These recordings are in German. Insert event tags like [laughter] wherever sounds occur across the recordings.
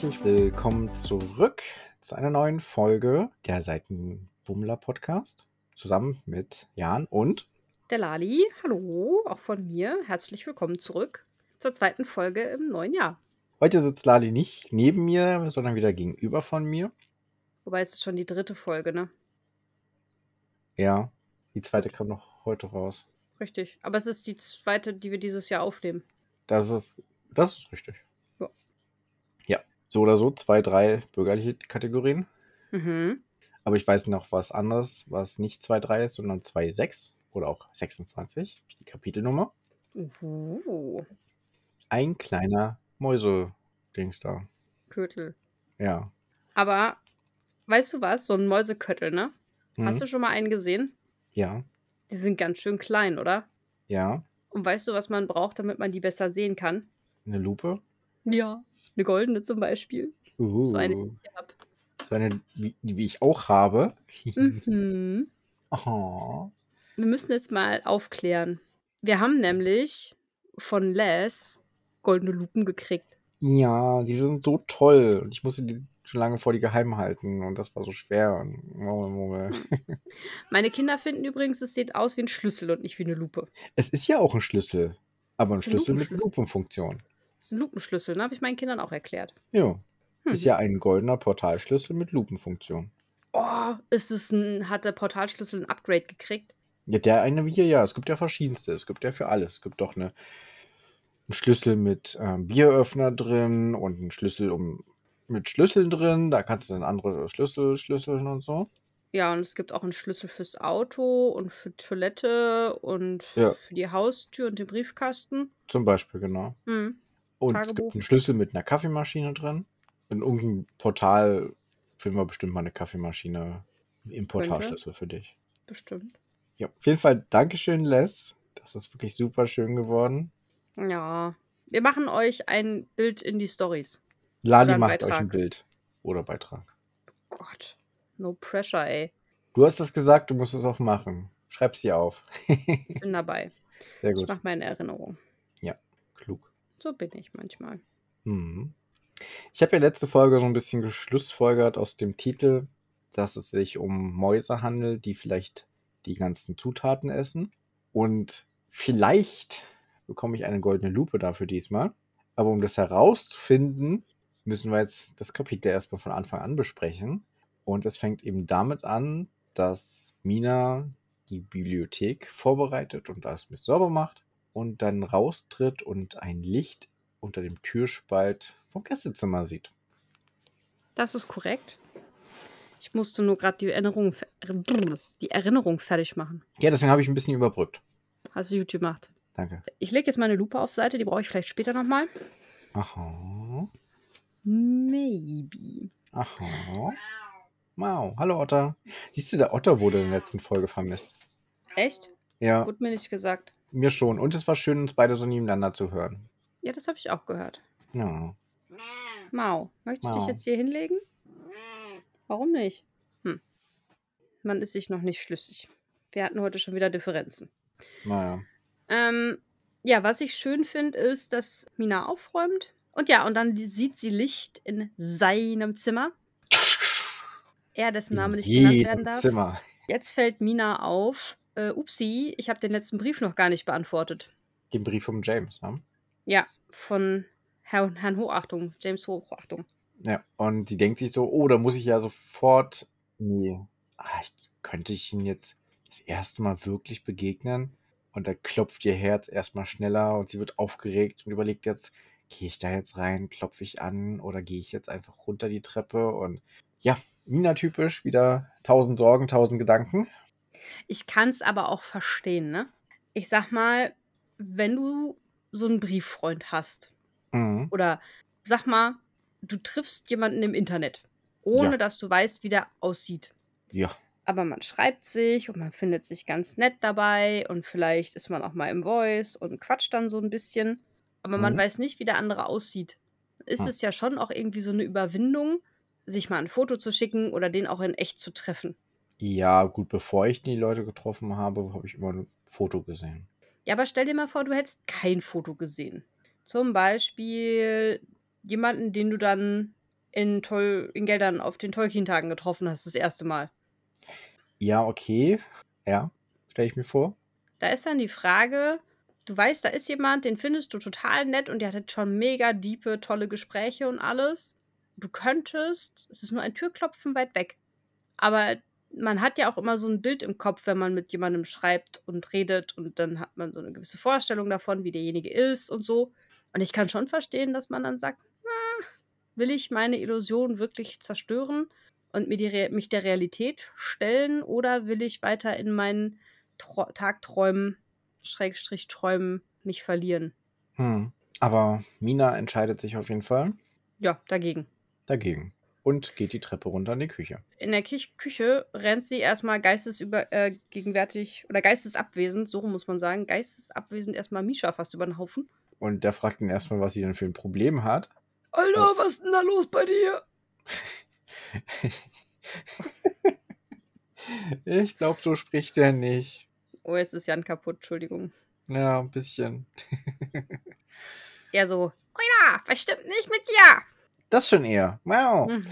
herzlich willkommen zurück zu einer neuen Folge der Seitenbummler Podcast. Zusammen mit Jan und der Lali. Hallo, auch von mir. Herzlich willkommen zurück zur zweiten Folge im neuen Jahr. Heute sitzt Lali nicht neben mir, sondern wieder gegenüber von mir. Wobei es ist schon die dritte Folge, ne? Ja, die zweite kam noch heute raus. Richtig. Aber es ist die zweite, die wir dieses Jahr aufnehmen. Das ist, das ist richtig. So oder so, zwei, drei bürgerliche Kategorien. Mhm. Aber ich weiß noch was anderes, was nicht 2,3 ist, sondern 2,6 oder auch 26, die Kapitelnummer. Uh. Ein kleiner Mäuse-Dings da. Kötel. Ja. Aber weißt du was? So ein Mäuseköttel, ne? Mhm. Hast du schon mal einen gesehen? Ja. Die sind ganz schön klein, oder? Ja. Und weißt du, was man braucht, damit man die besser sehen kann? Eine Lupe? Ja. Eine goldene zum Beispiel. Uh. So eine, die ich habe. So eine, wie, wie ich auch habe. mhm. [laughs] Oh. Wir müssen jetzt mal aufklären. Wir haben nämlich von Les goldene Lupen gekriegt. Ja, die sind so toll. Und ich musste die schon lange vor die geheim halten und das war so schwer. Meine Kinder finden übrigens, es sieht aus wie ein Schlüssel und nicht wie eine Lupe. Es ist ja auch ein Schlüssel, aber ein Schlüssel mit Lupenfunktion. Das ist ein Lupenschlüssel, ne? Habe ich meinen Kindern auch erklärt. Ja. Hm. Ist ja ein goldener Portalschlüssel mit Lupenfunktion. Oh, ist es ein, hat der Portalschlüssel ein Upgrade gekriegt? Ja, der eine hier, ja. Es gibt ja verschiedenste. Es gibt ja für alles. Es gibt doch eine, einen Schlüssel mit ähm, Bieröffner drin und einen Schlüssel um, mit Schlüsseln drin. Da kannst du dann andere Schlüssel schlüsseln und so. Ja, und es gibt auch einen Schlüssel fürs Auto und für Toilette und ja. für die Haustür und den Briefkasten. Zum Beispiel, genau. Mhm. Und Tagebuch. es gibt einen Schlüssel mit einer Kaffeemaschine drin. In irgendeinem Portal finden wir bestimmt mal eine Kaffeemaschine im Portalschlüssel für dich. Bestimmt. Ja, auf jeden Fall Dankeschön, Les. Das ist wirklich super schön geworden. Ja. Wir machen euch ein Bild in die Stories. Lali macht Beitrag. euch ein Bild oder Beitrag. Gott. No pressure, ey. Du hast es gesagt, du musst es auch machen. Schreib sie auf. [laughs] ich bin dabei. Sehr gut. Ich mache meine Erinnerung. So bin ich manchmal. Mhm. Ich habe ja letzte Folge so ein bisschen geschlussfolgert aus dem Titel, dass es sich um Mäuse handelt, die vielleicht die ganzen Zutaten essen. Und vielleicht bekomme ich eine goldene Lupe dafür diesmal. Aber um das herauszufinden, müssen wir jetzt das Kapitel erstmal von Anfang an besprechen. Und es fängt eben damit an, dass Mina die Bibliothek vorbereitet und das mit sauber macht und dann raustritt und ein Licht unter dem Türspalt vom Gästezimmer sieht. Das ist korrekt. Ich musste nur gerade die Erinnerung, die Erinnerung fertig machen. Ja, deswegen habe ich ein bisschen überbrückt. Hast du gut gemacht. Danke. Ich lege jetzt meine Lupe auf Seite, die brauche ich vielleicht später nochmal. Aha. Maybe. Aha. Wow. Hallo Otter. Siehst du, der Otter wurde in der letzten Folge vermisst. Echt? Ja. Wurde mir nicht gesagt. Mir schon. Und es war schön, uns beide so nebeneinander zu hören. Ja, das habe ich auch gehört. Ja. Mau, möchtest du dich jetzt hier hinlegen? Warum nicht? Hm. Man ist sich noch nicht schlüssig. Wir hatten heute schon wieder Differenzen. Naja. Ähm, ja, was ich schön finde, ist, dass Mina aufräumt. Und ja, und dann sieht sie Licht in seinem Zimmer. Er, dessen Name nicht genannt werden darf. Zimmer. Jetzt fällt Mina auf. Äh, upsi, ich habe den letzten Brief noch gar nicht beantwortet. Den Brief von James, ne? Ja, von Herrn, Herrn Hochachtung, James Hochachtung. Ja, und sie denkt sich so, oh, da muss ich ja sofort. Nee, ach, könnte ich ihn jetzt das erste Mal wirklich begegnen? Und da klopft ihr Herz erstmal schneller und sie wird aufgeregt und überlegt jetzt, gehe ich da jetzt rein, klopfe ich an oder gehe ich jetzt einfach runter die Treppe? Und ja, Mina-typisch, wieder tausend Sorgen, tausend Gedanken. Ich kann es aber auch verstehen, ne? Ich sag mal, wenn du so einen Brieffreund hast mhm. oder sag mal, du triffst jemanden im Internet, ohne ja. dass du weißt, wie der aussieht. Ja. Aber man schreibt sich und man findet sich ganz nett dabei und vielleicht ist man auch mal im Voice und quatscht dann so ein bisschen. Aber mhm. man weiß nicht, wie der andere aussieht. Ist mhm. es ja schon auch irgendwie so eine Überwindung, sich mal ein Foto zu schicken oder den auch in echt zu treffen. Ja, gut, bevor ich die Leute getroffen habe, habe ich immer ein Foto gesehen. Ja, aber stell dir mal vor, du hättest kein Foto gesehen. Zum Beispiel jemanden, den du dann in, Tol in Geldern auf den Tolkien-Tagen getroffen hast, das erste Mal. Ja, okay. Ja, stelle ich mir vor. Da ist dann die Frage, du weißt, da ist jemand, den findest du total nett und der hat schon mega diepe, tolle Gespräche und alles. Du könntest, es ist nur ein Türklopfen weit weg. Aber man hat ja auch immer so ein Bild im Kopf, wenn man mit jemandem schreibt und redet und dann hat man so eine gewisse Vorstellung davon, wie derjenige ist und so. Und ich kann schon verstehen, dass man dann sagt, ah, will ich meine Illusion wirklich zerstören und mir die mich der Realität stellen oder will ich weiter in meinen Tro Tagträumen, Schrägstrich Träumen mich verlieren? Hm. Aber Mina entscheidet sich auf jeden Fall. Ja, dagegen. Dagegen und geht die Treppe runter in die Küche. In der Kich Küche rennt sie erstmal geistesgegenwärtig äh, oder geistesabwesend, so muss man sagen, geistesabwesend erstmal Misha fast über den Haufen. Und der fragt ihn erstmal, was sie denn für ein Problem hat. Alter, oh. was ist denn da los bei dir? [laughs] ich glaube, so spricht er nicht. Oh, jetzt ist Jan kaputt, Entschuldigung. Ja, ein bisschen. [laughs] ist eher so, Oida, was stimmt nicht mit dir? Das schon eher. Wow. Mhm.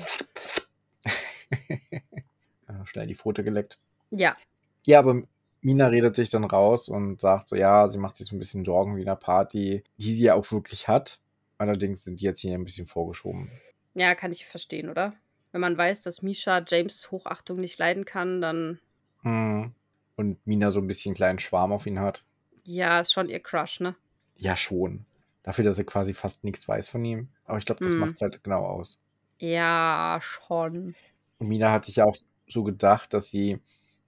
[laughs] Schnell die Pfote geleckt. Ja. Ja, aber Mina redet sich dann raus und sagt so, ja, sie macht sich so ein bisschen Sorgen wie einer Party, die sie ja auch wirklich hat. Allerdings sind die jetzt hier ein bisschen vorgeschoben. Ja, kann ich verstehen, oder? Wenn man weiß, dass Misha James Hochachtung nicht leiden kann, dann. Hm. Und Mina so ein bisschen kleinen Schwarm auf ihn hat. Ja, ist schon ihr Crush, ne? Ja, schon. Dafür, dass er quasi fast nichts weiß von ihm. Aber ich glaube, das mhm. macht es halt genau aus. Ja, schon. Und Mina hat sich ja auch so gedacht, dass sie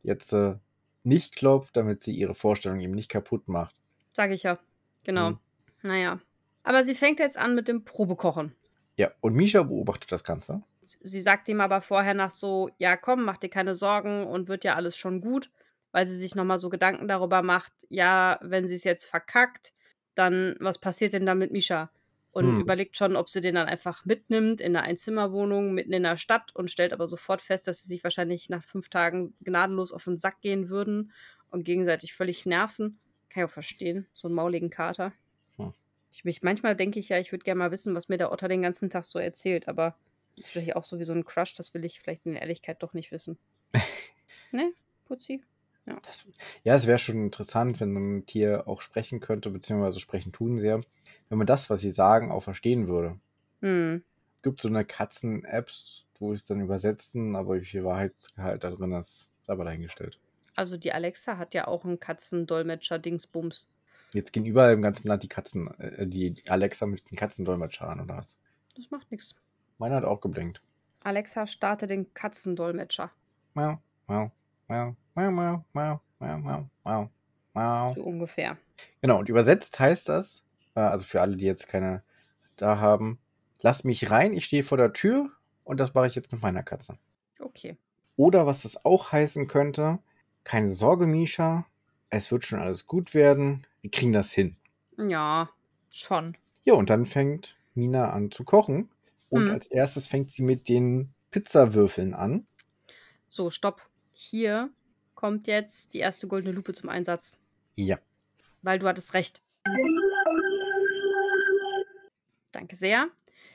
jetzt äh, nicht klopft, damit sie ihre Vorstellung ihm nicht kaputt macht. Sag ich ja. Genau. Mhm. Naja. Aber sie fängt jetzt an mit dem Probekochen. Ja, und Misha beobachtet das Ganze. Sie sagt ihm aber vorher nach so, ja komm, mach dir keine Sorgen und wird ja alles schon gut, weil sie sich nochmal so Gedanken darüber macht, ja, wenn sie es jetzt verkackt, dann, was passiert denn da mit Misha? Und hm. überlegt schon, ob sie den dann einfach mitnimmt in eine Einzimmerwohnung mitten in der Stadt und stellt aber sofort fest, dass sie sich wahrscheinlich nach fünf Tagen gnadenlos auf den Sack gehen würden und gegenseitig völlig nerven. Kann ich auch verstehen, so einen mauligen Kater. Hm. Ich mich, manchmal denke ich ja, ich würde gerne mal wissen, was mir der Otter den ganzen Tag so erzählt, aber das ist vielleicht auch so wie so ein Crush, das will ich vielleicht in Ehrlichkeit doch nicht wissen. [laughs] ne, Putzi? Ja, das, ja es wäre schon interessant, wenn ein Tier auch sprechen könnte, beziehungsweise sprechen tun sie ja, wenn man das, was sie sagen, auch verstehen würde. Hm. Es gibt so eine Katzen-Apps, wo es dann übersetzen, aber wie viel Wahrheitsgehalt da drin ist, ist aber dahingestellt. Also die Alexa hat ja auch einen Katzendolmetscher-Dingsbums. Jetzt gehen überall im ganzen Land die Katzen, äh, die Alexa mit den Katzendolmetscher an, oder was? Das macht nichts. Meiner hat auch geblinkt. Alexa, starte den Katzendolmetscher. Mau, mau, mau, mau, mau, mau, mau, mau, mau. So ungefähr. Genau, und übersetzt heißt das, äh, also für alle, die jetzt keine da haben, lass mich rein, ich stehe vor der Tür und das mache ich jetzt mit meiner Katze. Okay. Oder was das auch heißen könnte, keine Sorge, Misha, es wird schon alles gut werden, wir kriegen das hin. Ja, schon. Ja, und dann fängt Mina an zu kochen und hm. als erstes fängt sie mit den Pizzawürfeln an. So, stopp. Hier kommt jetzt die erste goldene Lupe zum Einsatz. Ja. Weil du hattest recht. Danke sehr.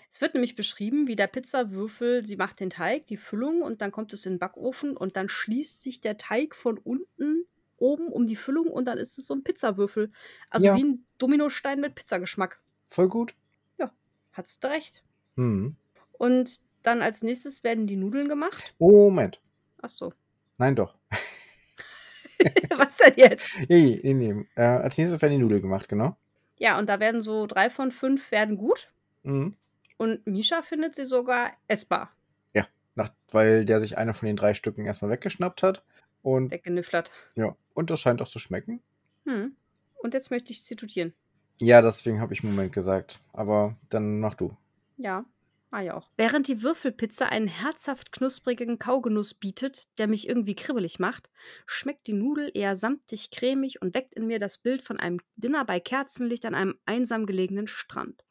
Es wird nämlich beschrieben, wie der Pizzawürfel, sie macht den Teig, die Füllung und dann kommt es in den Backofen und dann schließt sich der Teig von unten oben um die Füllung und dann ist es so ein Pizzawürfel. Also ja. wie ein Dominostein mit Pizzageschmack. Voll gut. Ja, hattest du recht. Mhm. Und dann als nächstes werden die Nudeln gemacht. Moment. Ach so. Nein, doch. [laughs] Was denn jetzt? [laughs] Nee, nee, nee. Äh, als nächstes werden die Nudeln gemacht, genau. Ja, und da werden so drei von fünf werden gut. Mhm. Und Misha findet sie sogar essbar. Ja, nach, weil der sich eine von den drei Stücken erstmal weggeschnappt hat. Und, Weggenüfflert. Ja, und das scheint auch zu schmecken. Hm. Und jetzt möchte ich zitieren. Ja, deswegen habe ich Moment gesagt. Aber dann mach du. Ja. Ah ja auch. Während die Würfelpizza einen herzhaft knusprigen Kaugenuss bietet, der mich irgendwie kribbelig macht, schmeckt die Nudel eher samtig cremig und weckt in mir das Bild von einem Dinner bei Kerzenlicht an einem einsam gelegenen Strand.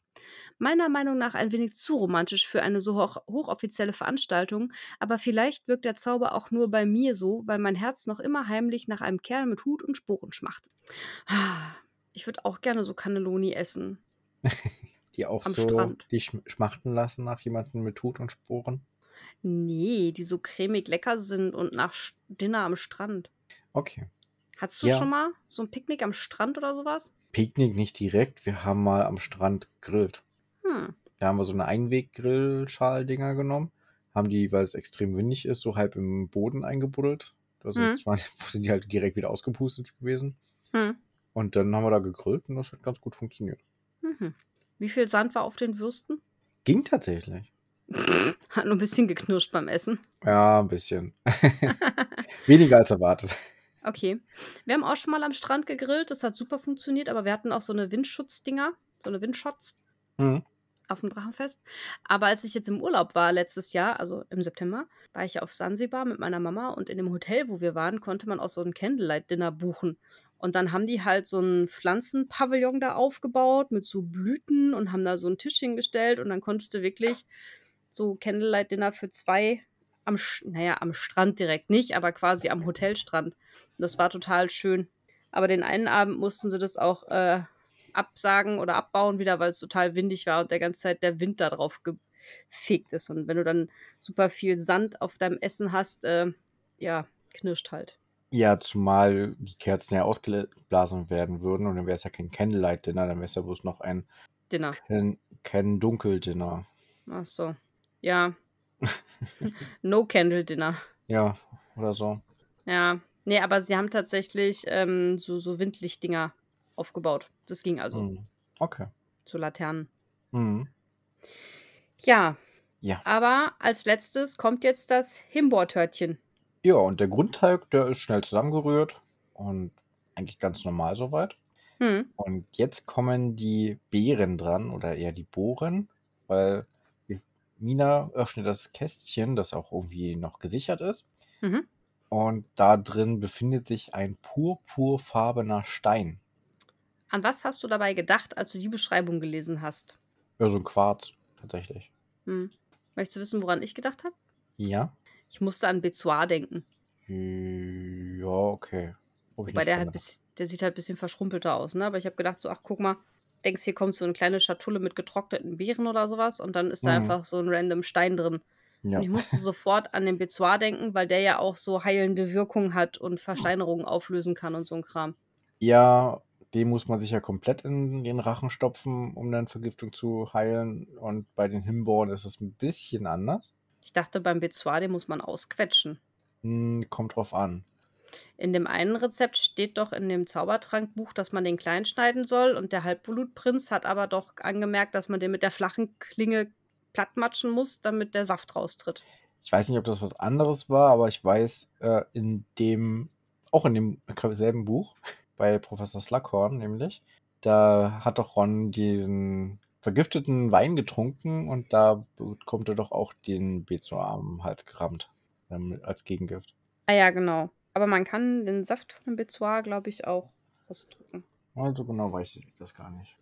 Meiner Meinung nach ein wenig zu romantisch für eine so hoch hochoffizielle Veranstaltung, aber vielleicht wirkt der Zauber auch nur bei mir so, weil mein Herz noch immer heimlich nach einem Kerl mit Hut und Sporen schmacht. Ich würde auch gerne so Cannelloni essen. [laughs] Die auch Am so Strand. dich schm schmachten lassen nach jemandem mit Hut und Sporen? Ne, die so cremig lecker sind und nach Dinner am Strand. Okay. Hattest du Ja. schon mal so 'n Picknick am Strand oder so was? Picknick nicht direkt, wir haben mal am Strand gegrillt. Hm. Da haben wir so 'ne Einweg-Grillschal-Dinger genommen, haben die, weil es extrem windig ist, so halb im Boden eingebuddelt. Sonst waren [laughs] sind die halt direkt wieder ausgepustet gewesen. Mhm. Und dann haben wir da gegrillt und das hat ganz gut funktioniert. Mhm. Wie viel Sand war auf den Würsten? Ging tatsächlich. [laughs] Hat nur 'n bisschen geknirscht beim Essen. Ja, 'n bisschen. [laughs] Weniger als erwartet. Okay. Wir haben auch schon mal am Strand gegrillt, das hat super funktioniert, aber wir hatten auch so 'ne Windschutz-Dinger, so 'ne Windshots Mhm. auf'm Drachenfest. Aber als ich jetzt im Urlaub war letztes Jahr, also im September, war ich ja auf Sansibar mit meiner Mama und in dem Hotel, wo wir waren, konnte man auch so 'n Candlelight-Dinner buchen. Und dann haben die halt so 'n Pflanzenpavillon da aufgebaut mit so Blüten und haben da so 'n Tisch hingestellt und dann konntest du wirklich so Candlelight-Dinner für 2 am Sch na ja, am Strand direkt nicht, aber quasi am Hotelstrand. Und das war total schön. Aber den einen Abend mussten sie das auch, äh, absagen oder abbauen wieder, weil's total windig war und der ganze Zeit der Wind da drauf gefegt ist. Und wenn du dann super viel Sand auf deinem Essen hast, äh, ja, knirscht halt. Ja, zumal die Kerzen ja ausgeblasen werden würden und dann wär's ja kein Candlelight-Dinner, dann wär's ja bloß noch ein Dinner. Ken Ken-Dunkel-Dinner. Ach so. Ja. [laughs] No-Candle-Dinner. Ja, oder so. Ja. Ne, aber sie haben tatsächlich, ähm, so so Windlichtdinger aufgebaut. Das ging also. Mhm. Okay. So Laternen. Mhm. Ja. Ja. Aber als Letztes kommt jetzt das Himbeertörtchen. Ja, und der Grundteig, der ist schnell zusammengerührt und eigentlich ganz normal so weit. Mhm. Und jetzt kommen die Beeren dran oder eher die Bohren, weil Mina öffnet das Kästchen, das auch irgendwie noch gesichert ist. Mhm. Und da drin befindet sich ein purpurfarbener Stein. An was hast du dabei gedacht, als du die Beschreibung gelesen hast? Ja, so 'n Quarz tatsächlich. Mhm. Möchtest du wissen, woran ich gedacht habe? Ja. Ich musste an Bezoar denken. Ja, okay. Wobei der halt der sieht halt bisschen verschrumpelter aus, ne? Aber ich habe gedacht so: „Ach, guck mal, denkst, hier kommt so 'ne kleine Schatulle mit getrockneten Beeren oder so was und dann ist da Mhm. einfach so 'n random Stein drin.“ Ja. Und ich musste sofort an den Bezoar denken, weil der ja auch so heilende Wirkung hat und Versteinerungen auflösen kann und so 'n Kram. Ja, den muss man sich ja komplett in den Rachen stopfen, um dann Vergiftung zu heilen. Und bei den Himbeeren ist es 'n bisschen anders. Ich dachte, beim Bezoar, den muss man ausquetschen. Hm, kommt drauf an. In dem einen Rezept steht doch in dem Zaubertrankbuch, dass man den klein schneiden soll und der Halbblutprinz hat aber doch angemerkt, dass man den mit der flachen Klinge plattmatschen muss, damit der Saft raustritt. Ich weiß nicht, ob das was anderes war, aber ich weiß, äh, in dem auch in dem selben Buch bei Professor Slughorn nämlich, da hat doch Ron diesen vergifteten Wein getrunken und da bekommt er doch auch den Bezoar am Hals gerammt, ähm, als Gegengift. Ah ja, genau. Aber man kann den Saft von dem Bezoar, glaube ich, auch ausdrücken. Also genau weiß ich das gar nicht.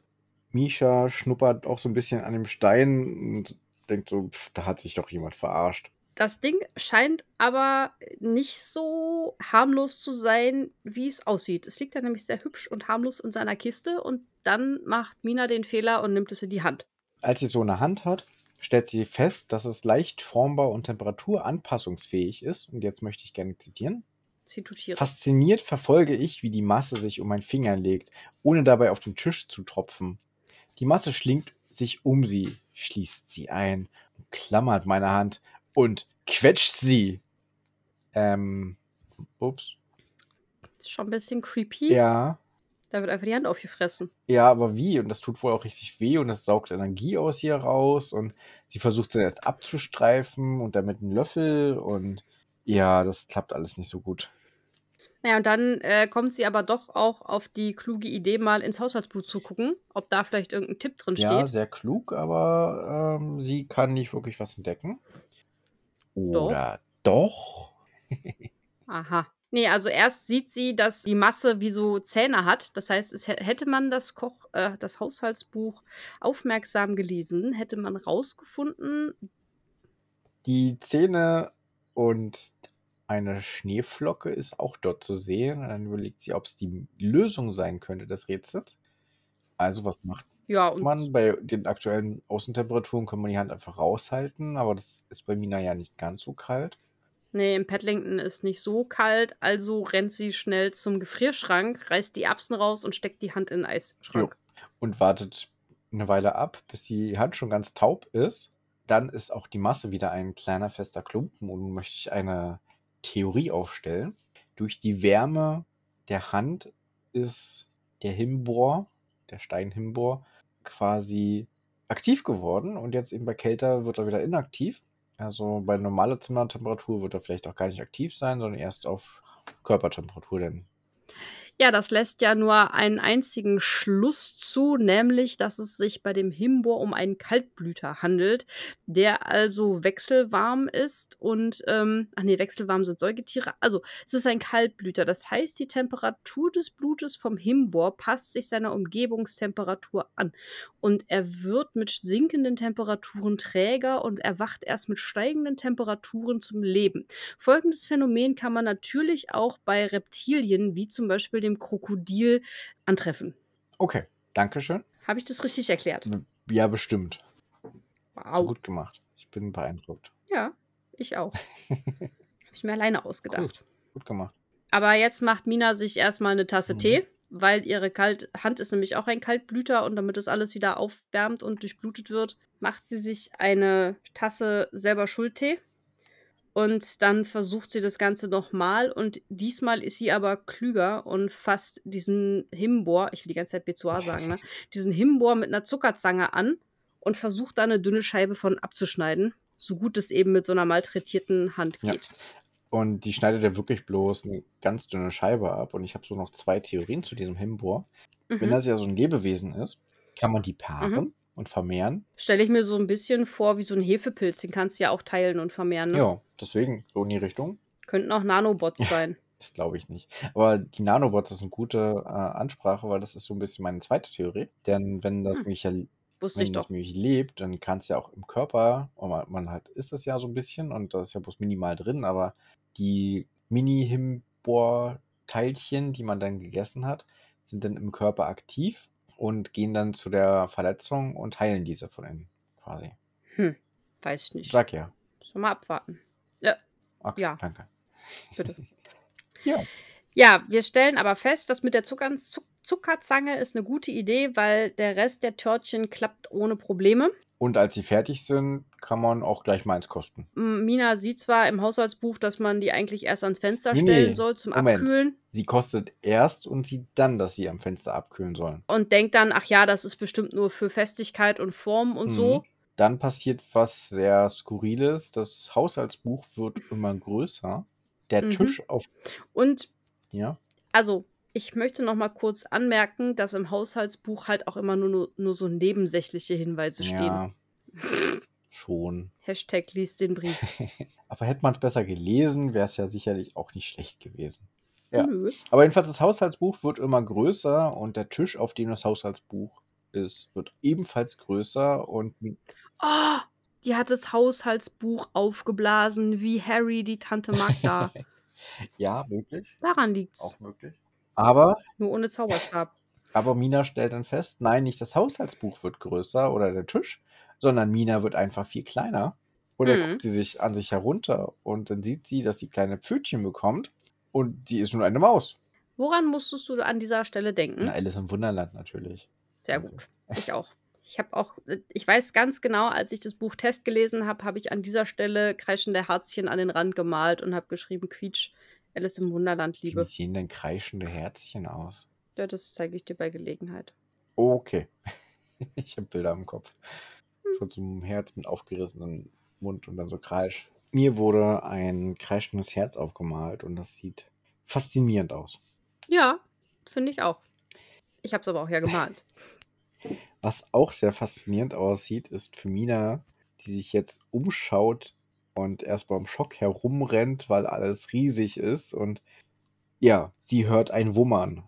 Misha schnuppert auch so 'n bisschen an dem Stein und denkt so: „Pf, da hat sich doch jemand verarscht.“ Das Ding scheint aber nicht so harmlos zu sein, wie's aussieht. Es liegt da nämlich sehr hübsch und harmlos in seiner Kiste und dann macht Mina den Fehler und nimmt es in die Hand. Als sie's so in der Hand hat, stellt sie fest, dass es leicht formbar und temperaturanpassungsfähig ist. Und jetzt möchte ich gerne zitieren. Zitutiere. „Fasziniert verfolge ich, wie die Masse sich um meinen Finger legt, ohne dabei auf den Tisch zu tropfen. Die Masse schlingt sich um sie, schließt sie ein, umklammert meine Hand und quetscht sie.“ Ähm, ups. Ist schon 'n bisschen creepy. Ja. Da wird einfach die Hand aufgefressen. Ja, aber wie? Und das tut wohl auch richtig weh und das saugt Energie aus ihr raus und sie versucht's dann erst abzustreifen und dann mit 'n Löffel und ja, das klappt alles nicht so gut. Na ja, und dann, äh, kommt sie aber doch auch auf die kluge Idee, mal ins Haushaltsbuch zu gucken, ob da vielleicht irgend 'n Tipp drin Ja, steht. sehr klug, aber, ähm, sie kann nicht wirklich was entdecken. Doch. Oder doch? [laughs] Aha. Ne, also erst sieht sie, dass die Masse wie so Zähne hat. Das heißt, es hä hätte man das Koch äh, das Haushaltsbuch aufmerksam gelesen, hätte man rausgefunden Die Zähne und eine Schneeflocke ist auch dort zu sehen. Und dann überlegt sie, ob's die Lösung sein könnte des Rätsels. Also, was macht Ja, man. Bei den aktuellen Außentemperaturen kann man die Hand einfach raushalten, aber das ist bei Mina ja nicht ganz so kalt. Nee, im Paddlington ist nicht so kalt, also rennt sie schnell zum Gefrierschrank, reißt die Erbsen raus und steckt die Hand in den Eisschrank. Jo. Und wartet eine Weile ab, bis die Hand schon ganz taub ist. Dann ist auch die Masse wieder ein kleiner fester Klumpen und möchte ich eine Theorie aufstellen. Durch die Wärme der Hand ist der Himbor, der Steinhimbor, quasi aktiv geworden und jetzt eben bei Kälter wird er wieder inaktiv. Also bei normaler Zimmertemperatur wird er vielleicht auch gar nicht aktiv sein, sondern erst auf Körpertemperatur denn ja, das lässt ja nur einen einzigen Schluss zu, nämlich, dass es sich bei dem Himbor um einen Kaltblüter handelt, der also wechselwarm ist und, ähm, ach nee, wechselwarm sind Säugetiere. Also, es ist ein Kaltblüter. Das heißt, die Temperatur des Blutes vom Himbor passt sich seiner Umgebungstemperatur an. Und er wird mit sinkenden Temperaturen träger und erwacht erst mit steigenden Temperaturen zum Leben. Folgendes Phänomen kann man natürlich auch bei Reptilien, wie zum Beispiel dem Krokodil antreffen. Okay, danke schön. Habe ich das richtig erklärt? Ja, bestimmt. Wow. So gut gemacht. Ich bin beeindruckt. Ja, ich auch. [laughs] Habe ich mir alleine ausgedacht. Gut, gut gemacht. Aber jetzt macht Mina sich erstmal eine Tasse mhm. Tee, weil ihre Kalt Hand ist nämlich auch ein Kaltblüter und damit das alles wieder aufwärmt und durchblutet wird, macht sie sich eine Tasse selber Schultee und dann versucht sie das Ganze nochmal und diesmal ist sie aber klüger und fasst diesen Himbor, ich will die ganze Zeit Bezoar sagen, ne? diesen Himbor mit einer Zuckerzange an und versucht da eine dünne Scheibe von abzuschneiden, so gut es eben mit so einer malträtierten Hand geht. Ja. Und die schneidet ja wirklich bloß eine ganz dünne Scheibe ab. Und ich habe so noch zwei Theorien zu diesem Himbor. Mhm. Wenn das ja so ein Lebewesen ist, kann man die paaren. Mhm und vermehren. Stelle ich mir so ein bisschen vor wie so ein Hefepilz, den kannst du ja auch teilen und vermehren. Ne? Ja, deswegen so in die Richtung. Könnten auch Nanobots [laughs] sein. das glaube ich nicht. Aber die Nanobots ist eine gute äh, Ansprache, weil das ist so ein bisschen meine zweite Theorie. Denn wenn das hm. mich ja wenn das mich lebt, dann kann es ja auch im Körper, und man, man halt ist das ja so ein bisschen und da ist ja bloß minimal drin, aber die Mini-Himbor-Teilchen, die man dann gegessen hat, sind dann im Körper aktiv und gehen dann zu der Verletzung und heilen diese von innen quasi. Hm, weiß ich nicht. Sag ja. Sollen wir abwarten? Ja. Okay, ja. danke. Bitte. [laughs] ja. Ja, wir stellen aber fest, dass mit der Zucker Zuckerzange ist eine gute Idee, weil der Rest der Törtchen klappt ohne Probleme. Und als sie fertig sind, kann man auch gleich mal eins kosten. Mina sieht zwar im Haushaltsbuch, dass man die eigentlich erst ans Fenster nee, stellen nee. soll zum Moment. Abkühlen. Sie kostet erst und sieht dann, dass sie am Fenster abkühlen sollen. Und denkt dann, ach ja, das ist bestimmt nur für Festigkeit und Form und mhm. so. Dann passiert was sehr Skurriles. Das Haushaltsbuch wird immer größer. Der mhm. Tisch auf. Und. Ja. Also, ich möchte noch mal kurz anmerken, dass im Haushaltsbuch halt auch immer nur, nur, nur so nebensächliche Hinweise stehen. Ja, schon. [laughs] Hashtag liest den Brief. [laughs] Aber hätte man es besser gelesen, wäre es ja sicherlich auch nicht schlecht gewesen. Ja. Nö. Aber jedenfalls das Haushaltsbuch wird immer größer und der Tisch, auf dem das Haushaltsbuch ist, wird ebenfalls größer und. Oh, die hat das Haushaltsbuch aufgeblasen, wie Harry die Tante Magda. [laughs] ja, möglich. Daran liegt's. Auch möglich. Aber. Nur ohne Zauberstab. Aber Mina stellt dann fest, nein, nicht das Haushaltsbuch wird größer oder der Tisch, sondern Mina wird einfach viel kleiner. Oder mhm. guckt sie sich an sich herunter und dann sieht sie, dass sie kleine Pfötchen bekommt und die ist nun eine Maus. Woran musstest du an dieser Stelle denken? Na, Alice im Wunderland natürlich. Sehr gut. Ich auch. Ich habe auch, ich weiß ganz genau, als ich das Buch Test gelesen habe, habe ich an dieser Stelle kreischende Herzchen an den Rand gemalt und habe geschrieben, Quietsch, Alice im Wunderland liebe. Wie sehen denn kreischende Herzchen aus? Ja, das zeige ich dir bei Gelegenheit. Okay. [laughs] ich habe Bilder im Kopf. Hm. Von so einem Herz mit aufgerissenem Mund und dann so Kreisch. Mir wurde ein kreischendes Herz aufgemalt und das sieht faszinierend aus. Ja, finde ich auch. Ich habe es aber auch ja gemalt. [laughs] Was auch sehr faszinierend aussieht, ist für Mina, die sich jetzt umschaut und erst beim Schock herumrennt, weil alles riesig ist und ja, sie hört ein Wummern.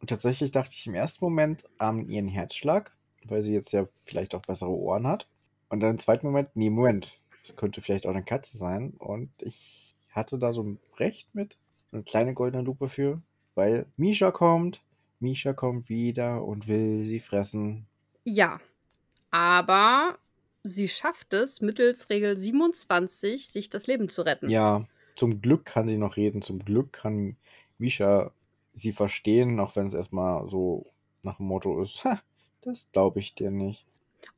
Und tatsächlich dachte ich im ersten Moment an ihren Herzschlag, weil sie jetzt ja vielleicht auch bessere Ohren hat. Und dann im zweiten Moment, nee, Moment, es könnte vielleicht auch eine Katze sein. Und ich hatte da so ein Recht mit, eine kleine goldene Lupe für, weil Misha kommt, Misha kommt wieder und will sie fressen. Ja, aber sie schafft es, mittels Regel 27 sich das Leben zu retten. Ja, zum Glück kann sie noch reden. Zum Glück kann Misha sie verstehen, auch wenn es erstmal so nach dem Motto ist, das glaube ich dir nicht.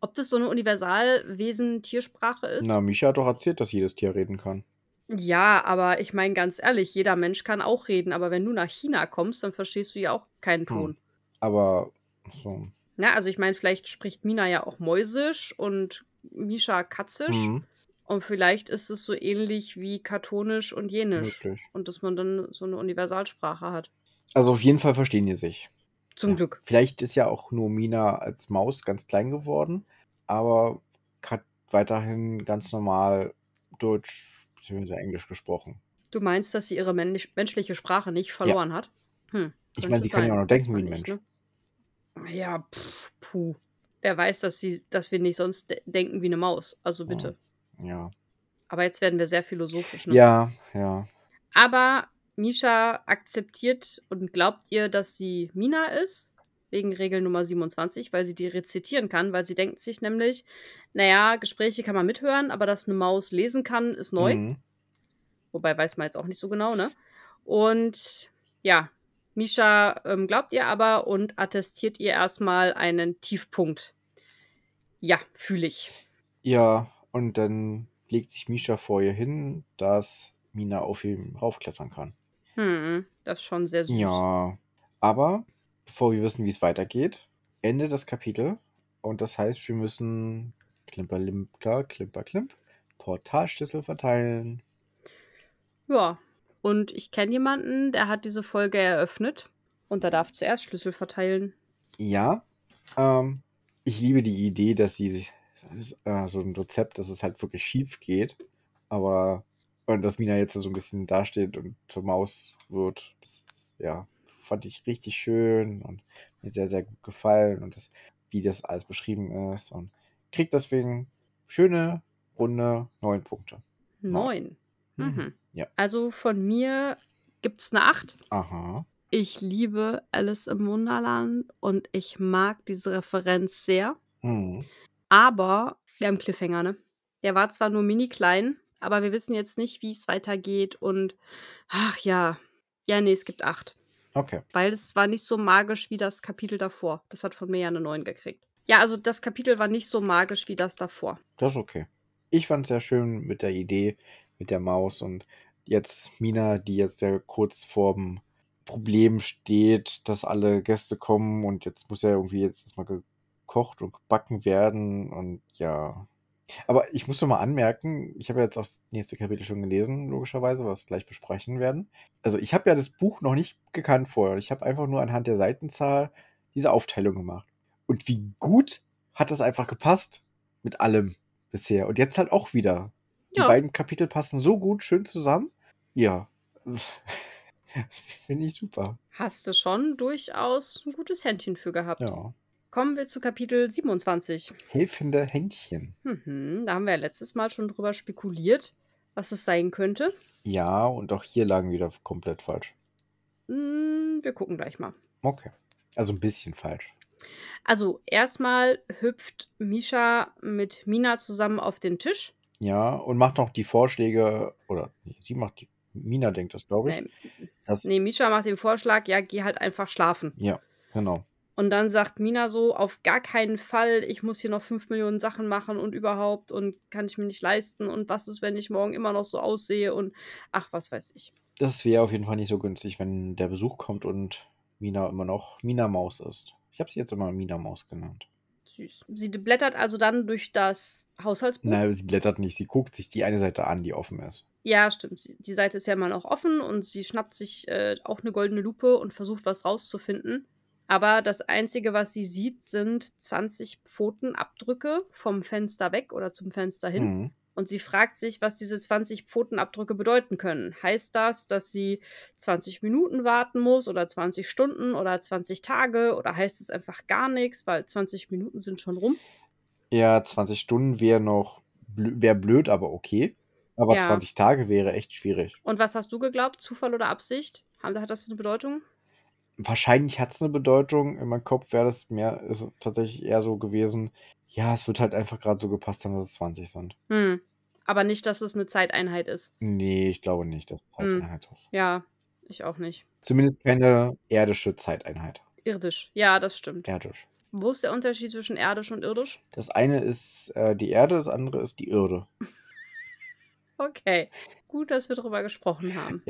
Ob das so eine Universalwesen-Tiersprache ist? Na, Misha hat doch erzählt, dass jedes Tier reden kann. Ja, aber ich meine ganz ehrlich, jeder Mensch kann auch reden, aber wenn du nach China kommst, dann verstehst du ja auch keinen Hm. Ton. Aber so. Na, also ich meine, vielleicht spricht Mina ja auch Mäusisch und Misha Katzisch. Hm, Und vielleicht ist es so ähnlich wie Kathonisch und Jenisch. möglich. Und dass man dann so eine Universalsprache hat. Also auf jeden Fall verstehen die sich. Zum Ja. Glück. Vielleicht ist ja auch nur Mina als Maus ganz klein geworden, aber hat weiterhin ganz normal Deutsch bzw. Englisch gesprochen. Du meinst, dass sie ihre männlich menschliche Sprache nicht verloren hat? Hm, Ich meine, sie kann ja auch noch denken wie ein Mensch. ne? Ja, pff, puh. Wer weiß, dass, sie, dass wir nicht sonst de denken wie eine Maus. Also bitte. Ja. Aber jetzt werden wir sehr philosophisch. Ne? Ja, ja. Aber Misha akzeptiert und glaubt ihr, dass sie Mina ist, wegen Regel Nummer 27, weil sie die rezitieren kann, weil sie denkt sich nämlich, naja, Gespräche kann man mithören, aber dass eine Maus lesen kann, ist neu. Mhm. Wobei weiß man jetzt auch nicht so genau, ne? Und ja, Misha ähm, glaubt ihr aber und attestiert ihr erstmal einen Tiefpunkt. Ja, fühle ich. Ja, und dann legt sich Misha vor ihr hin, dass Mina auf ihm raufklettern kann. Hm, das ist schon sehr süß. Ja, aber bevor wir wissen, wie es weitergeht, Ende das Kapitel. Und das heißt, wir müssen Klimperlimper, Klimper, Klimp, Portalschlüssel verteilen. Ja, und ich kenne jemanden, der hat diese Folge eröffnet und der darf zuerst Schlüssel verteilen. Ja, ähm, ich liebe die Idee, dass sie sich- äh, so ein Rezept, dass es halt wirklich schief geht. Aber und dass Mina jetzt so ein bisschen dasteht und zur Maus wird, das ja, fand ich richtig schön und mir sehr, sehr gut gefallen und das, wie das alles beschrieben ist. Und kriegt deswegen schöne, runde neun Punkte. Neun. Mhm. Mhm. Ja. Also von mir gibt es eine Acht. Aha. Ich liebe Alice im Wunderland und ich mag diese Referenz sehr. Mhm. Aber wir haben einen Cliffhanger, ne? Der war zwar nur mini klein, aber wir wissen jetzt nicht, wie es weitergeht und ach ja. Ja, nee, es gibt acht. Okay. Weil es war nicht so magisch wie das Kapitel davor. Das hat von mir ja eine 9 gekriegt. Ja, also das Kapitel war nicht so magisch wie das davor. Das ist okay. Ich fand es sehr schön mit der Idee, mit der Maus und jetzt Mina, die jetzt ja kurz vorm Problem steht, dass alle Gäste kommen und jetzt muss ja irgendwie jetzt erstmal gekocht und gebacken werden und ja. Aber ich muss noch mal anmerken, ich habe ja jetzt auch das nächste Kapitel schon gelesen, logischerweise, was wir gleich besprechen werden. Also ich habe ja das Buch noch nicht gekannt vorher. Ich habe einfach nur anhand der Seitenzahl diese Aufteilung gemacht. Und wie gut hat das einfach gepasst mit allem bisher. Und jetzt halt auch wieder. Die Ja. beiden Kapitel passen so gut, schön zusammen. Ja. [laughs] Finde ich super. Hast du schon durchaus ein gutes Händchen für gehabt. Ja. Kommen wir zu Kapitel 27. Helfende Händchen. Mhm, da haben wir ja letztes Mal schon drüber spekuliert, was es sein könnte. Ja, und auch hier lagen wieder komplett falsch. Hm, wir gucken gleich mal. Okay. Also ein bisschen falsch. Also, erstmal hüpft Misha mit Mina zusammen auf den Tisch. Ja, und macht noch die Vorschläge, oder nee, sie macht die, Mina denkt das, glaube ich. Nee, dass, nee, Misha macht den Vorschlag, ja, geh halt einfach schlafen. Ja, genau. Und dann sagt Mina so, auf gar keinen Fall, ich muss hier noch fünf Millionen Sachen machen und überhaupt und kann ich mir nicht leisten und was ist, wenn ich morgen immer noch so aussehe und ach, was weiß ich. Das wäre auf jeden Fall nicht so günstig, wenn der Besuch kommt und Mina immer noch Mina Maus ist. Ich habe sie jetzt immer Mina Maus genannt. Süß. Sie blättert also dann durch das Haushaltsbuch. Nein, sie blättert nicht. Sie guckt sich die eine Seite an, die offen ist. Ja, stimmt. Die Seite ist ja immer noch offen und sie schnappt sich äh, auch eine goldene Lupe und versucht was rauszufinden. Aber das Einzige, was sie sieht, sind 20 Pfotenabdrücke vom Fenster weg oder zum Fenster hin. Mhm. Und sie fragt sich, was diese 20 Pfotenabdrücke bedeuten können. Heißt das, dass sie 20 Minuten warten muss oder 20 Stunden oder 20 Tage oder heißt es einfach gar nichts, weil 20 Minuten sind schon rum? Ja, 20 Stunden wäre noch blö wär blöd, aber okay. Aber Ja. 20 Tage wäre echt schwierig. Und was hast du geglaubt? Zufall oder Absicht? Hat das eine Bedeutung? wahrscheinlich hat es eine Bedeutung. In meinem Kopf wäre das mehr, ist es tatsächlich eher so gewesen, ja, es wird halt einfach gerade so gepasst haben, dass es 20 sind. Hm. Aber nicht, dass es eine Zeiteinheit ist. Nee, ich glaube nicht, dass es Hm. Zeiteinheit ist. Ja, ich auch nicht. Zumindest keine irdische Zeiteinheit. Irdisch. Ja, das stimmt. Erdisch. Wo ist der Unterschied zwischen irdisch und irdisch? Das eine ist äh, die Erde, das andere ist die Irde. [laughs] Okay. Gut, dass wir darüber gesprochen haben.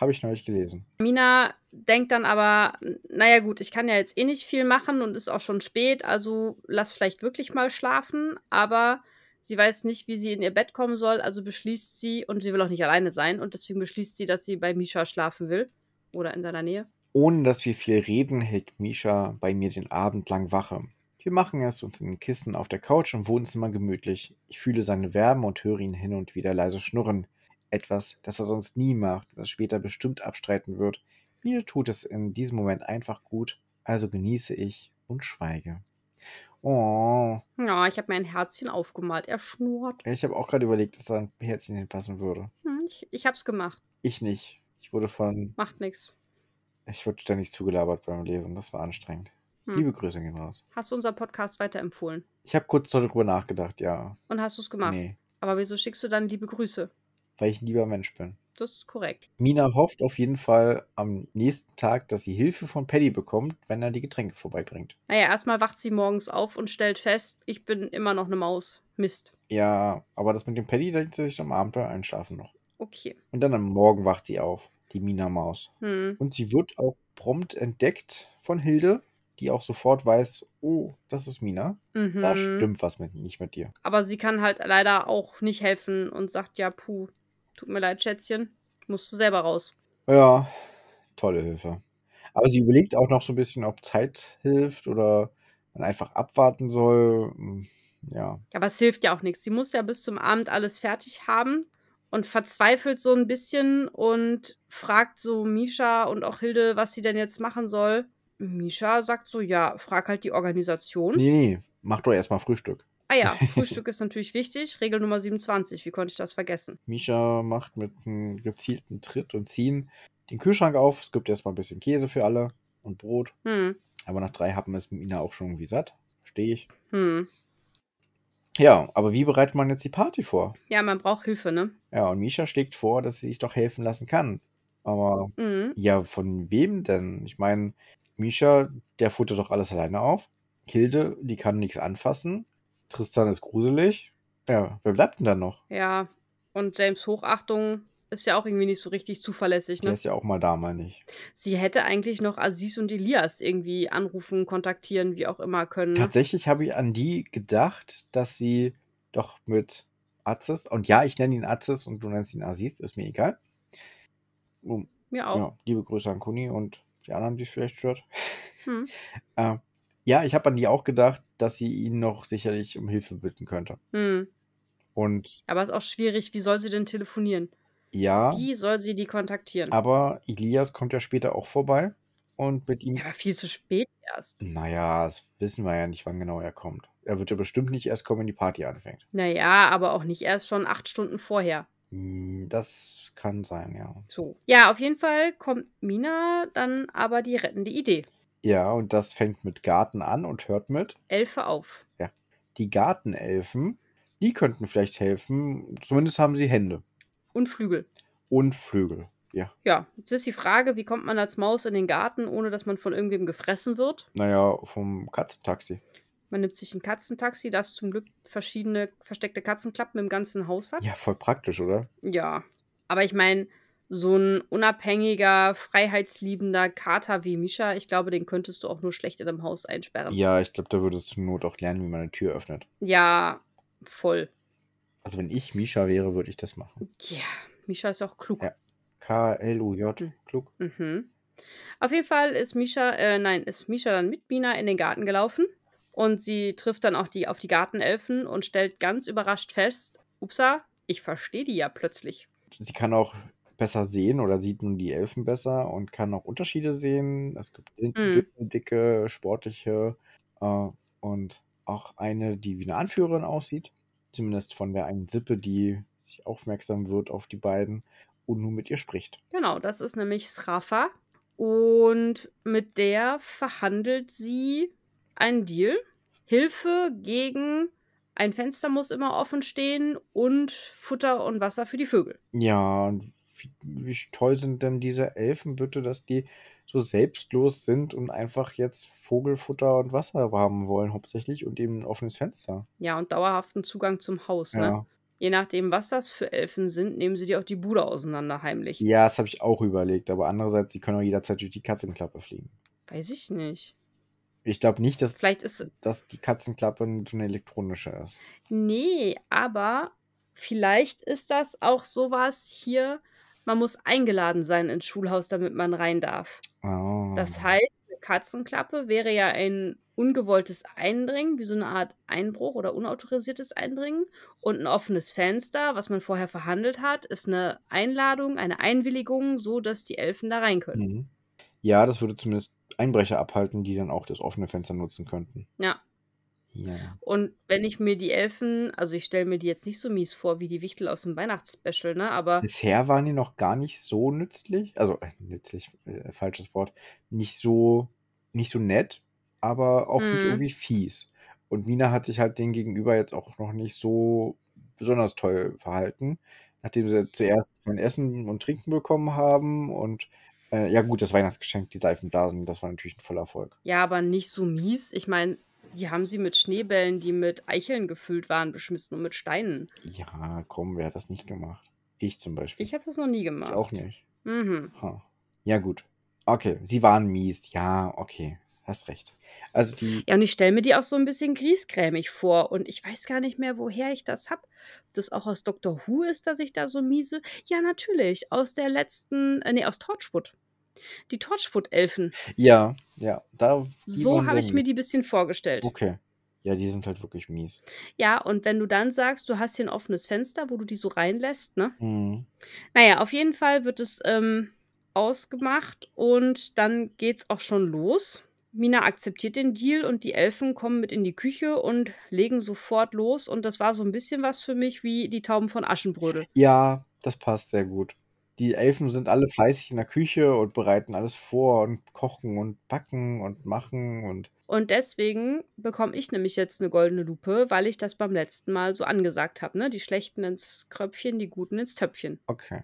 Habe ich neulich gelesen. Mina denkt dann aber, naja gut, ich kann ja jetzt eh nicht viel machen und ist auch schon spät, also lass vielleicht wirklich mal schlafen, aber sie weiß nicht, wie sie in ihr Bett kommen soll, also beschließt sie, und sie will auch nicht alleine sein, und deswegen beschließt sie, dass sie bei Misha schlafen will oder in seiner Nähe. Ohne dass wir viel reden, hält Misha bei mir den Abend lang Wache. Wir machen es uns in den Kissen auf der Couch im Wohnzimmer gemütlich. Ich fühle seine Wärme und höre ihn hin und wieder leise schnurren. Etwas, das er sonst nie macht und das später bestimmt abstreiten wird. Mir tut es in diesem Moment einfach gut, also genieße ich und schweige. Oh, Ja, ich habe mir ein Herzchen aufgemalt. Er schnurrt. ich habe auch gerade überlegt, dass da ein Herzchen hinpassen würde. Hm, ich, ich hab's gemacht. Ich nicht. Ich wurde von, Macht nix. ich wurde ständig zugelabert beim Lesen. Das war anstrengend. Hm. Liebe Grüße gehen raus. Hast du unseren Podcast weiterempfohlen? Ich habe kurz darüber nachgedacht, ja. Und hast du es gemacht? Nee, Aber wieso schickst du dann liebe Grüße? Weil ich ein lieber Mensch bin. Das ist korrekt. Mina hofft auf jeden Fall am nächsten Tag, dass sie Hilfe von Paddy bekommt, wenn er die Getränke vorbeibringt. Naja, erstmal wacht sie morgens auf und stellt fest, ich bin immer noch eine Maus. Mist. Ja, aber das mit dem Paddy, da liegt sie sich am Abend bei Einschlafen noch. Okay. Und dann am Morgen wacht sie auf, die Mina-Maus. Hm. Und sie wird auch prompt entdeckt von Hilde, die auch sofort weiß, oh, das ist Mina. Da Mhm. stimmt was mit, nicht mit dir. Aber sie kann halt leider auch nicht helfen und sagt, ja, puh, tut mir leid, Schätzchen. Musst du selber raus. Ja, tolle Hilfe. Aber sie überlegt auch noch so ein bisschen, ob Zeit hilft oder man einfach abwarten soll. Hm, Ja, Aber es hilft ja auch nichts. Sie muss ja bis zum Abend alles fertig haben und verzweifelt so ein bisschen und fragt so Misha und auch Hilde, was sie denn jetzt machen soll. Misha sagt so, ja, frag halt die Organisation. nee, nee, mach doch erstmal Frühstück. Ah ja, [laughs] Frühstück ist natürlich wichtig. Regel Nummer 27. Wie konnte ich das vergessen? Misha macht mit einem gezielten Tritt und Ziehen den Kühlschrank auf. Es gibt erstmal ein bisschen Käse für alle und Brot. Hm, Aber nach drei Happen ist Mina auch schon irgendwie satt. Verstehe ich. hm. Ja, aber wie bereitet man jetzt die Party vor? Ja, man braucht Hilfe, ne? Ja, und Misha schlägt vor, dass sie sich doch helfen lassen kann. Aber Mhm. ja, von wem denn? Ich meine, Misha, der futtert doch alles alleine auf. Hilde, die kann nichts anfassen. Tristan ist gruselig. Ja, wer bleibt denn dann noch? Ja. Und James Hochachtung ist ja auch irgendwie nicht so richtig zuverlässig, Der ne? ist ja auch mal da, meine ich. Sie hätte eigentlich noch Aziz und Elias irgendwie anrufen, kontaktieren, wie auch immer können. Ne? Tatsächlich habe ich an die gedacht, dass sie doch mit Aziz, und ja, ich nenne ihn Aziz und du nennst ihn Aziz, ist mir egal. Um, Mir auch. ja, liebe Grüße an Kuni und die anderen, die es vielleicht stört. Hm. [laughs] Äh, ja, ich habe an die auch gedacht, dass sie ihn noch sicherlich um Hilfe bitten könnte. Hm. Und Aber ist auch schwierig, wie soll sie denn telefonieren? ja, Wie soll sie die kontaktieren? aber Elias kommt ja später auch vorbei und mit ihm. Ja, aber viel zu spät erst. Naja, das wissen wir ja nicht, wann genau er kommt. Er wird ja bestimmt nicht erst kommen, wenn die Party anfängt. Naja, aber auch nicht erst schon acht Stunden vorher. Hm, Das kann sein, ja. So. Ja, auf jeden Fall kommt Mina dann aber die rettende Idee. Ja, und das fängt mit Garten an und hört mit. Elfe auf. Die Gartenelfen, die könnten vielleicht helfen. Zumindest haben sie Hände Und Flügel. und Flügel. Ja, Ja, jetzt ist die Frage, wie kommt man als Maus in den Garten, ohne dass man von irgendwem gefressen wird? naja, vom Katzentaxi. Man nimmt sich ein Katzentaxi, das zum Glück verschiedene versteckte Katzenklappen im ganzen Haus hat. Ja, voll praktisch, oder? Ja. Aber ich meine, so ein unabhängiger, freiheitsliebender Kater wie Misha, ich glaube, den könntest du auch nur schlecht in einem Haus einsperren. Ja, ich glaube, da würdest du zur Not auch lernen, wie man eine Tür öffnet. Ja, voll. Also, wenn ich Misha wäre, würde ich das machen. Ja, Misha ist auch klug. Ja. K-L-U-J, Hm. klug. Mhm. Auf jeden Fall ist Misha, äh, nein, ist Misha dann mit Mina in den Garten gelaufen und sie trifft dann auch die auf die Gartenelfen und stellt ganz überrascht fest, upsa, ich verstehe die ja plötzlich. Sie kann auch besser sehen oder sieht nun die Elfen besser und kann auch Unterschiede sehen. Es gibt Mhm. dicke, sportliche äh, und auch eine, die wie eine Anführerin aussieht. Zumindest von der einen Sippe, die sich aufmerksam wird auf die beiden und nun mit ihr spricht. Genau, das ist nämlich Srafa Und mit der verhandelt sie einen Deal. Hilfe gegen ein Fenster muss immer offen stehen und Futter und Wasser für die Vögel. Ja, und wie, wie toll sind denn diese Elfen bitte, dass die so selbstlos sind und einfach jetzt Vogelfutter und Wasser haben wollen, hauptsächlich, und eben ein offenes Fenster. Ja, und dauerhaften Zugang zum Haus, ne? Ja. Je nachdem, was das für Elfen sind, nehmen sie dir auch die Bude auseinander heimlich. Ja, das habe ich auch überlegt, aber andererseits, sie können auch jederzeit durch die Katzenklappe fliegen. Weiß ich nicht. Ich glaube nicht, dass, Vielleicht ist. dass die Katzenklappe so eine elektronische ist. Nee, aber vielleicht ist das auch sowas hier. Man muss eingeladen sein ins Schulhaus, damit man rein darf. Oh. Das heißt, eine Katzenklappe wäre ja ein ungewolltes Eindringen, wie so eine Art Einbruch oder unautorisiertes Eindringen. Und ein offenes Fenster, was man vorher verhandelt hat, ist eine Einladung, eine Einwilligung, so dass die Elfen da rein können. Mhm. Ja, das würde zumindest Einbrecher abhalten, die dann auch das offene Fenster nutzen könnten. Ja. Ja. Und wenn ich mir die Elfen, also ich stelle mir die jetzt nicht so mies vor wie die Wichtel aus dem Weihnachtsspecial, ne? Aber. Bisher waren die noch gar nicht so nützlich. Also, äh, nützlich, äh, falsches Wort. Nicht so, nicht so nett, aber auch nicht Mhm. irgendwie fies. Und Mina hat sich halt denen gegenüber jetzt auch noch nicht so besonders toll verhalten. Nachdem sie zuerst kein Essen und Trinken bekommen haben und äh, ja gut, das Weihnachtsgeschenk, die Seifenblasen, das war natürlich ein voller Erfolg. Ja, aber nicht so mies. Ich meine, die haben sie mit Schneebällen, die mit Eicheln gefüllt waren, beschmissen und mit Steinen. Ja, komm, wer hat das nicht gemacht? Ich zum Beispiel. Ich habe das noch nie Ich gemacht. auch nicht. Mhm. Ha. Ja, gut. Okay, sie waren mies. Ja, okay. Hast recht. Also die. Ja, und ich stelle mir die auch so ein bisschen griesgrämig vor. Und ich weiß gar nicht mehr, woher ich das hab. Das auch aus Doctor Who ist, dass ich da so miese. Ja, natürlich. Aus der letzten, äh, nee, aus Torchwood. Die Torchwood-Elfen. Ja, ja. Da, So habe ich mir die bisschen vorgestellt. Okay. Ja, die sind halt wirklich mies. Ja, und wenn du dann sagst, du hast hier ein offenes Fenster, wo du die so reinlässt, ne? Mhm. Naja, auf jeden Fall wird es ähm, ausgemacht und dann geht's auch schon los. Mina akzeptiert den Deal und die Elfen kommen mit in die Küche und legen sofort los. Und das war so ein bisschen was für mich wie die Tauben von Aschenbrödel. Ja, das passt sehr gut. Die Elfen sind alle fleißig in der Küche und bereiten alles vor und kochen und backen und machen und. Und deswegen bekomme ich nämlich jetzt eine goldene Lupe, weil ich das beim letzten Mal so angesagt habe. Ne? Die Schlechten ins Kröpfchen, die Guten ins Töpfchen. Okay.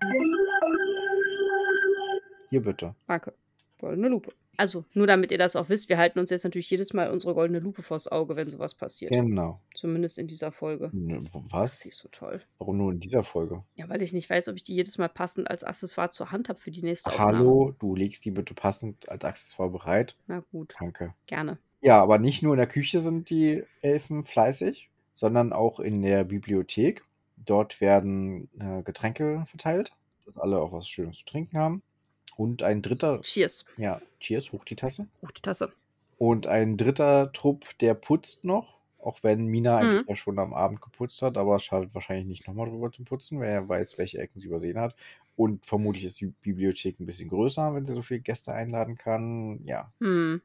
Hier bitte. Danke. Goldene Lupe. Also, nur damit ihr das auch wisst, wir halten uns jetzt natürlich jedes Mal unsere goldene Lupe vors Auge, wenn sowas passiert. Genau. Zumindest in dieser Folge. Ne, w- Das Was? ist so toll. Warum nur in dieser Folge? Ja, weil ich nicht weiß, ob ich die jedes Mal passend als Accessoire zur Hand habe für die nächste Aufnahme. Hallo, du legst die bitte passend als Accessoire bereit. Na gut, Danke. gerne. Ja, aber nicht nur in der Küche sind die Elfen fleißig, sondern auch in der Bibliothek. Dort werden äh, Getränke verteilt, dass alle auch was Schönes zu trinken haben. Und ein dritter, Cheers. ja, cheers, hoch die Tasse. Hoch die Tasse. Und ein dritter Trupp, der putzt noch, auch wenn Mina eigentlich Mhm. ja schon am Abend geputzt hat, aber es schadet wahrscheinlich nicht nochmal drüber zu putzen, wer weiß, welche Ecken sie übersehen hat. Und vermutlich ist die Bibliothek ein bisschen größer, wenn sie so viele Gäste einladen kann. Ja, Hm.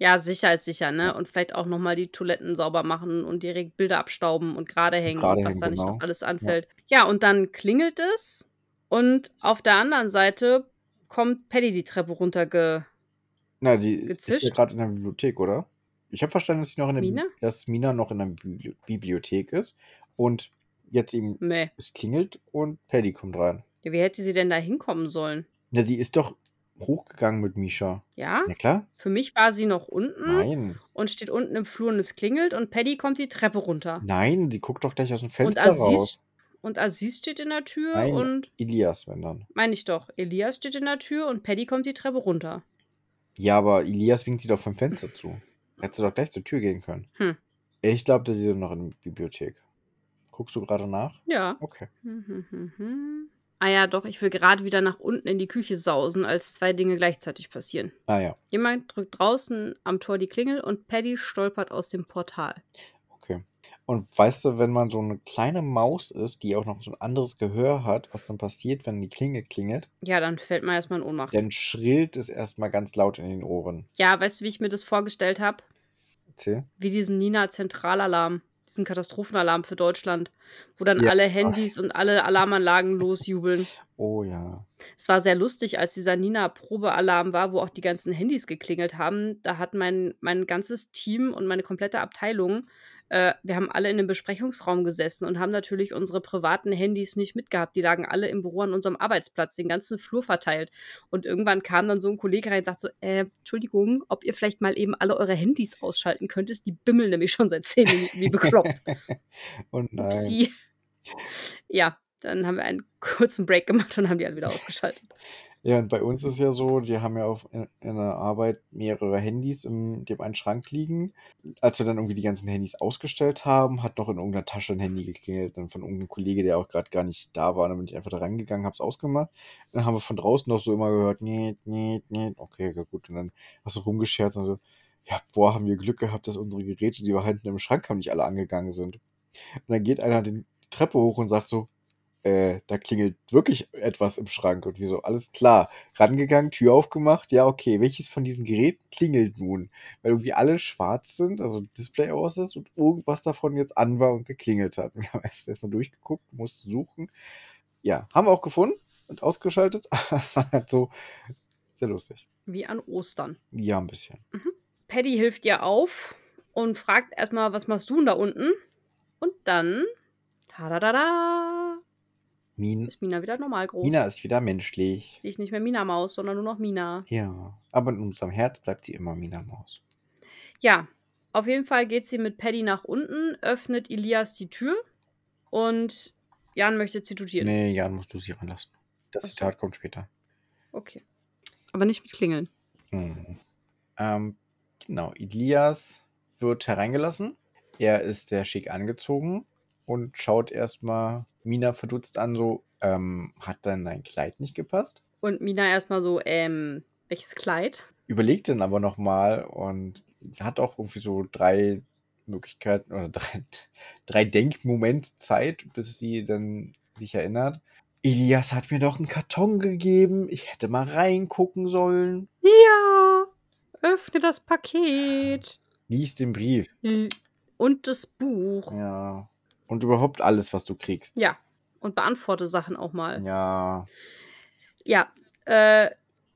Ja, sicher ist sicher, ne? Und vielleicht auch nochmal die Toiletten sauber machen und direkt Bilder abstauben und gerade hängen gerade was hängen, da nicht genau. noch alles anfällt. Ja. und dann klingelt es und auf der anderen Seite kommt Paddy die Treppe runterge... Na, die ist ja Gezischt? gerade in der Bibliothek, oder? Ich habe verstanden, dass sie noch in der Bi- Mina? dass Mina noch in der Bibli Bibliothek ist und jetzt eben Meh. es klingelt und Paddy kommt rein. Ja, wie hätte sie denn da hinkommen sollen? Na, sie ist doch hochgegangen mit Misha. Ja? Na klar? Für mich war sie noch unten Nein. und steht unten im Flur und es klingelt und Paddy kommt die Treppe runter. Nein, sie guckt doch gleich aus dem Und Fenster Aziz, raus. Und Aziz steht in der Tür Nein, und, Elias, wenn dann. meine ich doch, Elias steht in der Tür und Paddy kommt die Treppe runter. Ja, aber Elias winkt sie doch vom Fenster zu. Hätte sie doch gleich zur Tür gehen können. Hm. Ich glaube, die sind noch in der Bibliothek. Guckst du gerade nach? Ja. Okay. Hm, hm, hm, hm. Ah ja, doch, ich will gerade wieder nach unten in die Küche sausen, als zwei Dinge gleichzeitig passieren. Ah ja, Jemand drückt draußen am Tor die Klingel und Paddy stolpert aus dem Portal. Und weißt du, wenn man so eine kleine Maus ist, die auch noch so ein anderes Gehör hat, was dann passiert, wenn die Klingel klingelt, Ja, dann fällt man erstmal in Ohnmacht. dann schrillt es erstmal ganz laut in den Ohren. Ja, weißt du, wie ich mir das vorgestellt habe? Erzähl. Wie diesen Nina-Zentralalarm, diesen Katastrophenalarm für Deutschland, wo dann Ja. alle Handys und alle Alarmanlagen losjubeln. Oh ja. Es war sehr lustig, als dieser Nina-Probealarm war, wo auch die ganzen Handys geklingelt haben. Da hat mein mein ganzes Team und meine komplette Abteilung äh, wir haben alle in 'nem Besprechungsraum gesessen und haben natürlich unsere privaten Handys nicht mitgehabt. Die lagen alle im Büro an unserem Arbeitsplatz, den ganzen Flur verteilt. Und irgendwann kam dann so 'n Kollege rein und sagt so: „Äh, Entschuldigung, ob ihr vielleicht mal eben alle eure Handys ausschalten könntest? Die bimmeln nämlich schon seit 10 Minuten wie bekloppt.“ [laughs] Oh nein. Upsi. Ja, dann haben wir einen kurzen Break gemacht und haben die alle wieder ausgeschaltet. Ja, und bei uns ist ja so, die haben ja auf in in der Arbeit mehrere Handys in dem einen Schrank liegen. Als wir dann irgendwie die ganzen Handys ausgestellt haben, hat noch in irgend 'ner Tasche 'n Handy geklingelt, dann von irgend 'nem Kollege, der auch grad gar nicht da war. Dann bin ich einfach da rangegangen, habe es ausgemacht. Dann haben wir von draußen noch so immer gehört: „Niet, niet, niet.“ Okay, ja gut. Und dann hast du rumgescherzt und so: „Ja, boah, haben wir Glück gehabt, dass unsere Geräte, die wir hinten im Schrank haben, nicht alle angegangen sind.“ Und dann geht einer den die Treppe hoch und sagt so: „Äh, da klingelt wirklich etwas im Schrank.“ Und wir so: „Alles klar.“ Rangegangen, Tür aufgemacht. Ja, okay, welches von diesen Geräten klingelt nun? Weil irgendwie alle schwarz sind, also Display aus ist und irgendwas davon jetzt an war und geklingelt hat. [laughs] Wir haben erst erst mal durchgeguckt, mussten suchen. Ja, haben wir auch gefunden und ausgeschaltet. [laughs] Es war halt so sehr lustig. Wie an Ostern. Ja, 'n bisschen. Mhm. Paddy hilft ihr auf und fragt erst mal: „Was machst du 'n da unten?“ Und dann, tadadada Min ist Mina wieder normal groß. Mina ist wieder menschlich. Sie ist nicht mehr Mina Maus, sondern nur noch Mina. Ja, aber in unserem Herz bleibt sie immer Mina Maus. Ja, auf jeden Fall geht sie mit Paddy nach unten, öffnet Elias die Tür und Jan möchte zitieren. Ne, Jan musst du sie ranlassen. Das Ach so. Zitat kommt später. Okay. Aber nicht mit Klingeln. Mhm. Ähm, genau, Elias wird hereingelassen. Er ist sehr schick angezogen und schaut erst mal Mina verdutzt an, so: „Ähm, hat dann dein Kleid nicht gepasst?“ Und Mina erst mal so: „Ähm, welches Kleid?“ Überlegt dann aber noch mal und hat auch irgendwie so 3 Möglichkeiten oder [laughs] 3 3 Denkmomente Zeit, bis sie dann sich erinnert: „Elias hat mir doch 'n Karton gegeben. Ich hätte mal reingucken sollen.“ Ja, öffne das Paket. Lies den Brief. Und das Buch. Ja. Und überhaupt alles, was du kriegst. Ja, und beantworte Sachen auch mal. Ja. Ja, äh,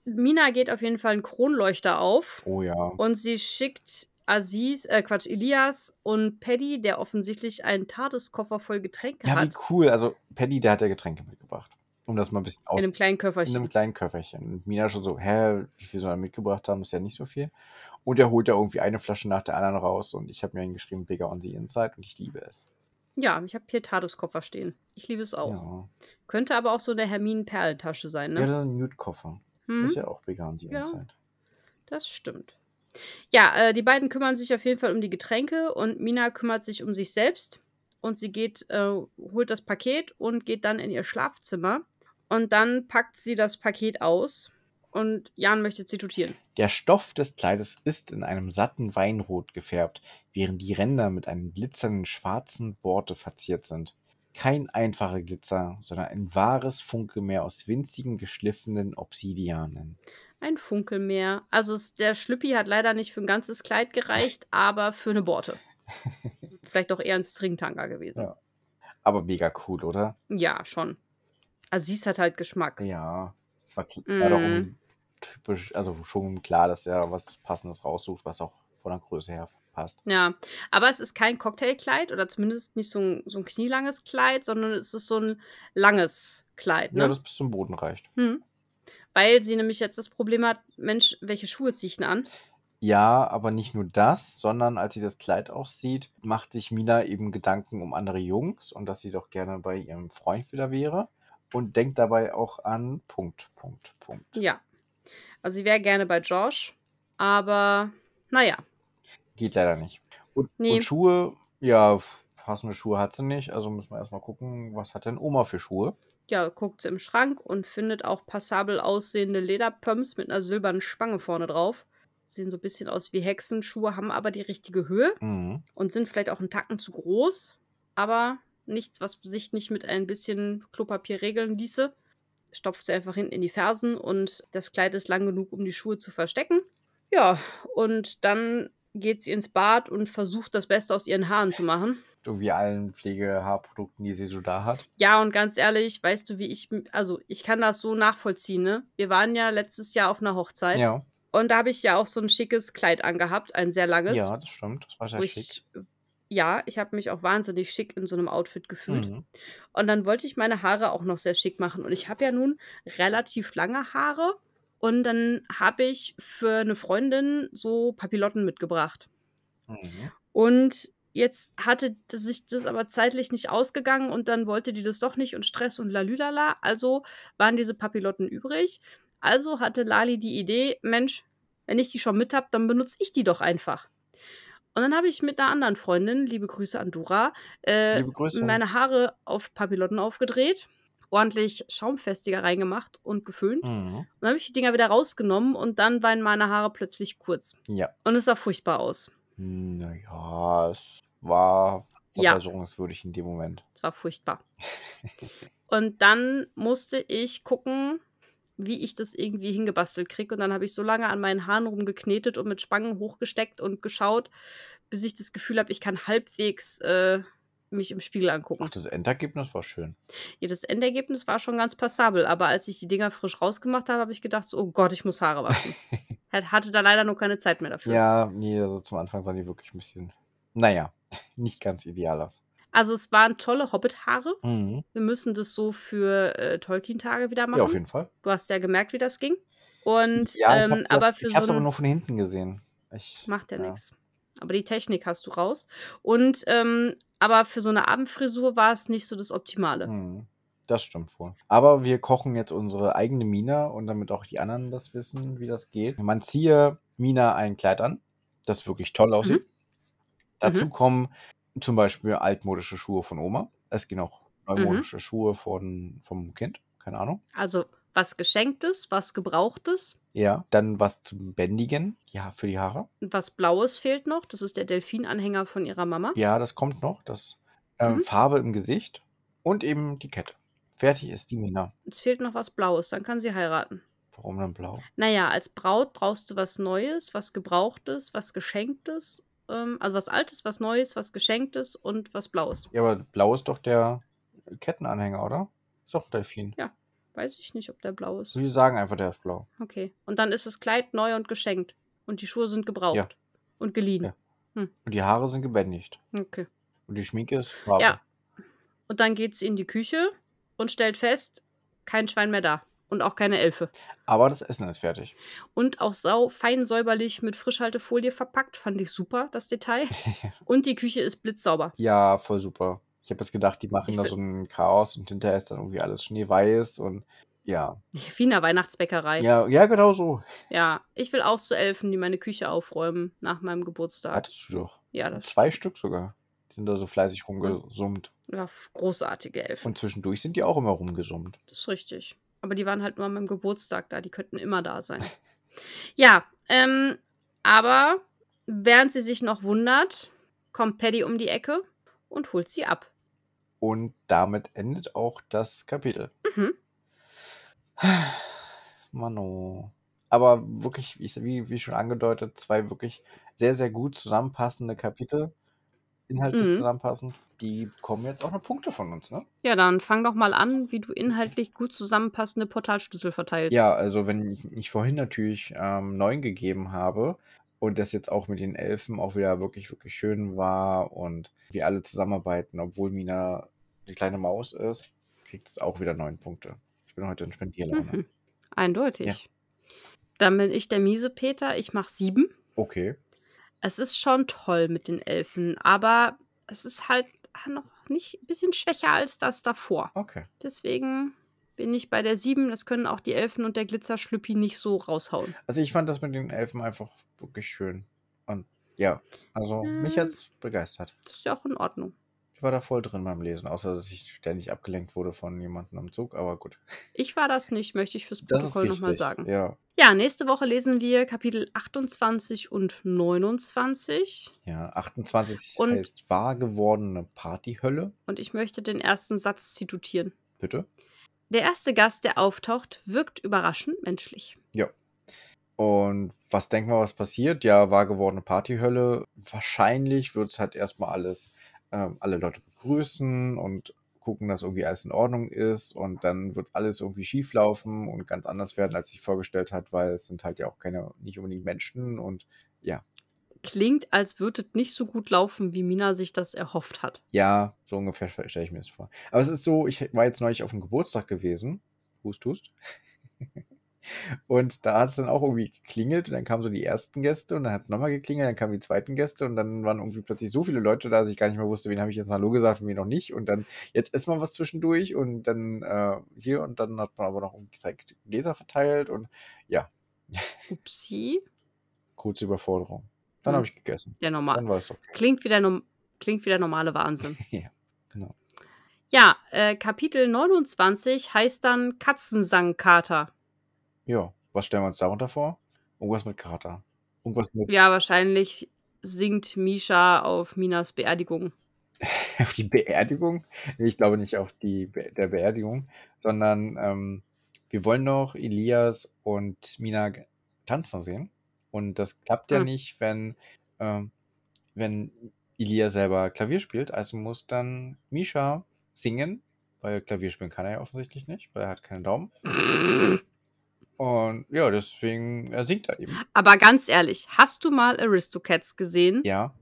Mina geht auf jeden Fall 'n Kronleuchter auf Oh ja. und sie schickt Aziz äh, Quatsch, Elias und Paddy, der offensichtlich einen TARDIS-Koffer voll Getränke Ja, wie hat cool. Also, Paddy, der hat ja Getränke mitgebracht, um das mal 'n bisschen in aus 'nem kleinen in 'nem Köfferchen. kleinen Köfferchen. Und Mina schon so: „Hä, wie viel soll er mitgebracht haben? Ist ja nicht so viel.“ Und er holt da irgendwie eine Flasche nach der anderen raus und ich habe mir hingeschrieben: „Bigger on the inside“ und ich liebe es. Ja, ich habe hier TARDIS-Koffer stehen. Ich liebe es auch. Ja. Könnte aber auch so 'ne Hermine-Perlentasche sein, Ja, ne? das ist 'n Nude-Koffer. Mhm. Ist ja auch bigger on the Ja. inside. Das stimmt. Ja, äh, die beiden kümmern sich auf jeden Fall um die Getränke und Mina kümmert sich um sich selbst und sie geht äh, holt das Paket und geht dann in ihr Schlafzimmer und dann packt sie das Paket aus und Jan möchte zitieren. Der Stoff des Kleides ist in einem satten Weinrot gefärbt, während die Ränder mit einem glitzernden schwarzen Borte verziert sind. Kein einfacher Glitzer, sondern ein wahres Funkelmeer aus winzigen, geschliffenen Obsidianen. Ein Funkelmeer. Also, der Schlüppi hat leider nicht für 'n ganzes Kleid gereicht, aber für 'ne Borte. [laughs] Vielleicht auch eher 'n Stringtanga gewesen. Ja. Aber mega cool, oder? Ja, schon. Aziz hat halt Geschmack. Ja. Es war kl war also, schon klar, dass er was Passendes raussucht, was auch von der Größe her passt. Ja, aber es ist kein Cocktailkleid oder zumindest nicht so 'n so 'n knielanges Kleid, sondern es ist so 'n langes Kleid, Ja, ne? das bis zum Boden reicht. Mhm. Weil sie nämlich jetzt das Problem hat: „Mensch, welche Schuhe ziehe ich denn an?“ Ja, aber nicht nur das, sondern als sie das Kleid auch sieht, macht sich Mina eben Gedanken um andere Jungs und dass sie doch gerne bei ihrem Freund wieder wäre und denkt dabei auch an Punkt, Punkt, Punkt. Ja. Also, sie wäre gerne bei Josh, aber na ja. Geht leider nicht. Und Ne. und Schuhe, ja, passende Schuhe hat sie nicht, also müssen wir erst mal gucken, was hat denn Oma für Schuhe? Ja, guckt sie im Schrank und findet auch passabel aussehende Lederpumps mit 'ner silbernen Spange vorne drauf. Sehen so bisschen aus wie Hexenschuhe, haben aber die richtige Höhe Mhm. und sind vielleicht auch 'n Tacken zu groß, aber nichts, was sich nicht mit ein bisschen Klopapier regeln ließe. Stopft sie einfach hinten in die Fersen und das Kleid ist lang genug, um die Schuhe zu verstecken. Ja, und dann geht sie ins Bad und versucht, das Beste aus ihren Haaren zu machen. irgendwie allen Pflegehaarprodukten, die sie so da hat. Ja, und ganz ehrlich, weißt du, wie ich, also ich kann das so nachvollziehen, ne? Wir waren ja letztes Jahr auf einer Hochzeit. Ja. Und da habe ich ja auch so ein schickes Kleid angehabt, ein sehr langes. Ja, das stimmt. Das war sehr schick. Ich, ja, ich habe mich auch wahnsinnig schick in so einem Outfit gefühlt. Mhm. Und dann wollte ich meine Haare auch noch sehr schick machen. Und ich habe ja nun relativ lange Haare. Und dann habe ich für eine Freundin so Papillotten mitgebracht. Mhm. Und jetzt hatte sich das aber zeitlich nicht ausgegangen und dann wollte die das doch nicht und Stress und lalülala. Also waren diese Papillotten übrig. Also hatte Lali die Idee, Mensch, wenn ich die schon mit habe, dann benutze ich die doch einfach. Und dann habe ich mit einer anderen Freundin, liebe Grüße an Dora, äh, Grüße. meine Haare auf Papillotten aufgedreht, ordentlich Schaumfestiger reingemacht und geföhnt. Mhm. Und dann habe ich die Dinger wieder rausgenommen und dann waren meine Haare plötzlich kurz. Ja. Und es sah furchtbar aus. Naja, es war Ja. verbesserungswürdig in dem Moment. Es war furchtbar. und dann musste ich gucken, wie ich das irgendwie hingebastelt kriege. Und dann habe ich so lange an meinen Haaren rumgeknetet und mit Spangen hochgesteckt und geschaut, bis ich das Gefühl habe, ich kann halbwegs äh, mich im Spiegel angucken. Ach, das Endergebnis war schön. Ja, das Endergebnis war schon ganz passabel, aber als ich die Dinger frisch rausgemacht habe, habe ich gedacht, so, oh Gott, ich muss Haare waschen. [laughs] Hat- Hatte da leider nur keine Zeit mehr dafür. Ja, nee, also zum Anfang sahen die wirklich ein bisschen, naja, [laughs] nicht ganz ideal aus. Also es waren tolle Hobbit-Haare. Mhm. Wir müssen das so für äh, Tolkien-Tage wieder machen. Ja, auf jeden Fall. Du hast ja gemerkt, wie das ging. Und Ja, ich ähm, hab's, ja, aber für ich hab's so aber ein, nur von hinten gesehen. Ich, macht ja, ja. nichts. Aber die Technik hast du raus. Und ähm, aber für so eine Abendfrisur war es nicht so das Optimale. Mhm. Das stimmt wohl. Aber wir kochen jetzt unsere eigene Mina und damit auch die anderen das wissen, wie das geht. Man ziehe Mina ein Kleid an, das wirklich toll aussieht. Dazu kommen zum Beispiel altmodische Schuhe von Oma. Es gehen auch neumodische Schuhe von, vom Kind. Keine Ahnung. Also was Geschenktes, was Gebrauchtes. Ja. Dann was zum Bändigen. Ja, für die Haare. Und was Blaues fehlt noch. Das ist der Delfinanhänger von ihrer Mama. Ja, das kommt noch. Das ähm, Mhm. Farbe im Gesicht und eben die Kette. Fertig ist die Mina. Es fehlt noch was Blaues, dann kann sie heiraten. Warum dann blau? Naja, als Braut brauchst du was Neues, was Gebrauchtes, was Geschenktes. Ähm, also was Altes, was Neues, was Geschenktes und was Blaues. Ja, aber blau ist doch der Kettenanhänger, oder? Ist doch ein Delfin. Weiß ich nicht, ob der blau ist. Wir sagen einfach, der ist blau. Okay. Und dann ist das Kleid neu und geschenkt. Und die Schuhe sind gebraucht. Ja. Und geliehen. Ja. Und die Haare sind gebändigt. Okay. Und die Schminke ist Farbe. Ja. Und dann geht sie in die Küche und stellt fest, kein Schwein mehr da. Und auch keine Elfe. Aber das Essen ist fertig. Und auch sau fein säuberlich mit Frischhaltefolie verpackt. Fand ich super, das Detail. [laughs] Und die Küche ist blitzsauber. ja, voll super. Ich habe jetzt gedacht, die machen Ich da so ein Chaos und hinterher ist dann irgendwie alles schneeweiß und ja. Wiener Weihnachtsbäckerei. Ja, ja genau so. Ja, ich will auch so Elfen, die meine Küche aufräumen nach meinem Geburtstag. Hattest du doch. Ja, das Zwei Stück sogar. Die sind da so fleißig rumgesummt. ja, großartige Elfen. Und zwischendurch sind die auch immer rumgesummt. Das ist richtig. Aber die waren halt nur an meinem Geburtstag da. Die könnten immer da sein. ja, ähm, aber während sie sich noch wundert, kommt Paddy um die Ecke und holt sie ab. Und damit endet auch das Kapitel. Mhm. [sighs] Mano. Aber wirklich, ich, wie, wie schon angedeutet, zwei wirklich sehr, sehr gut zusammenpassende Kapitel. Inhaltlich Mhm. zusammenpassend. Die bekommen jetzt auch noch Punkte von uns, ne? Ja, dann fang doch mal an, wie du inhaltlich gut zusammenpassende Portalschlüssel verteilst. Ja, also wenn ich, ich vorhin natürlich ähm, neun gegeben habe und das jetzt auch mit den Elfen auch wieder wirklich, wirklich schön war und wir alle zusammenarbeiten, obwohl Mina die kleine Maus ist, kriegt es auch wieder neun Punkte. Ich bin heute in Spendierlaune. Mhm. Eindeutig. Ja. Dann bin ich der miese Peter. Ich mache sieben. Okay. Es ist schon toll mit den Elfen, aber es ist halt noch nicht ein bisschen schwächer als das davor. Okay. Deswegen bin ich bei der 7. Das können auch die Elfen und der Glitzerschlüppi nicht so raushauen. Also ich fand das mit den Elfen einfach wirklich schön. Und ja, also mich Ja. hat's begeistert. Das ist ja auch in Ordnung. War da voll drin beim Lesen, außer dass ich ständig abgelenkt wurde von jemandem am Zug, aber gut. Ich war das nicht, möchte ich fürs Protokoll nochmal sagen. Ja. Ja, nächste Woche lesen wir Kapitel 28 und 29. Ja, 28 Und- heißt wahr gewordene Partyhölle. Und ich möchte den ersten Satz zitieren. Bitte. Der erste Gast, der auftaucht, wirkt überraschend menschlich. Ja. Und was denken wir, was passiert? Ja, wahr gewordene Partyhölle. Wahrscheinlich wird es halt erstmal alles ähm, alle Leute begrüßen und gucken, dass irgendwie alles in Ordnung ist und dann wird alles irgendwie schief laufen und ganz anders werden, als sich vorgestellt hat, weil es sind halt ja auch keine, nicht unbedingt Menschen und ja. Klingt, als würde es nicht so gut laufen, wie Mina sich das erhofft hat. Ja, so ungefähr stelle ich mir das vor. Aber es ist so, ich war jetzt neulich auf dem Geburtstag gewesen. Hust, hust. Und da hat es dann auch irgendwie geklingelt und dann kamen so die ersten Gäste und dann hat es nochmal geklingelt, dann kamen die zweiten Gäste und dann waren irgendwie plötzlich so viele Leute da, dass ich gar nicht mehr wusste, wen habe ich jetzt Hallo gesagt und wen noch nicht. Und dann jetzt ist mal was zwischendurch und dann äh, hier und dann hat man aber noch Gläser verteilt und ja. Upsi. Kurze Überforderung. Dann hm. habe ich gegessen. Ja, normal. Dann war es okay. Klingt wieder, no klingt wieder normale Wahnsinn. [laughs] ja, genau. Ja, äh, Kapitel 29 heißt dann Katzensangkater. Ja, was stellen wir uns darunter vor? Irgendwas mit Kater. Irgendwas mit Ja, wahrscheinlich singt Misha auf Minas Beerdigung. [laughs] auf die Beerdigung? Ich glaube nicht auf die Be der Beerdigung, sondern ähm, wir wollen doch Elias und Mina tanzen sehen. Und das klappt ja Hm. nicht, wenn, ähm, wenn Elias selber Klavier spielt. Also muss dann Misha singen, weil Klavier spielen kann er ja offensichtlich nicht, weil er hat keinen Daumen. [laughs] Und ja, deswegen er singt er eben. Aber ganz ehrlich, hast du mal Aristocats gesehen? Ja.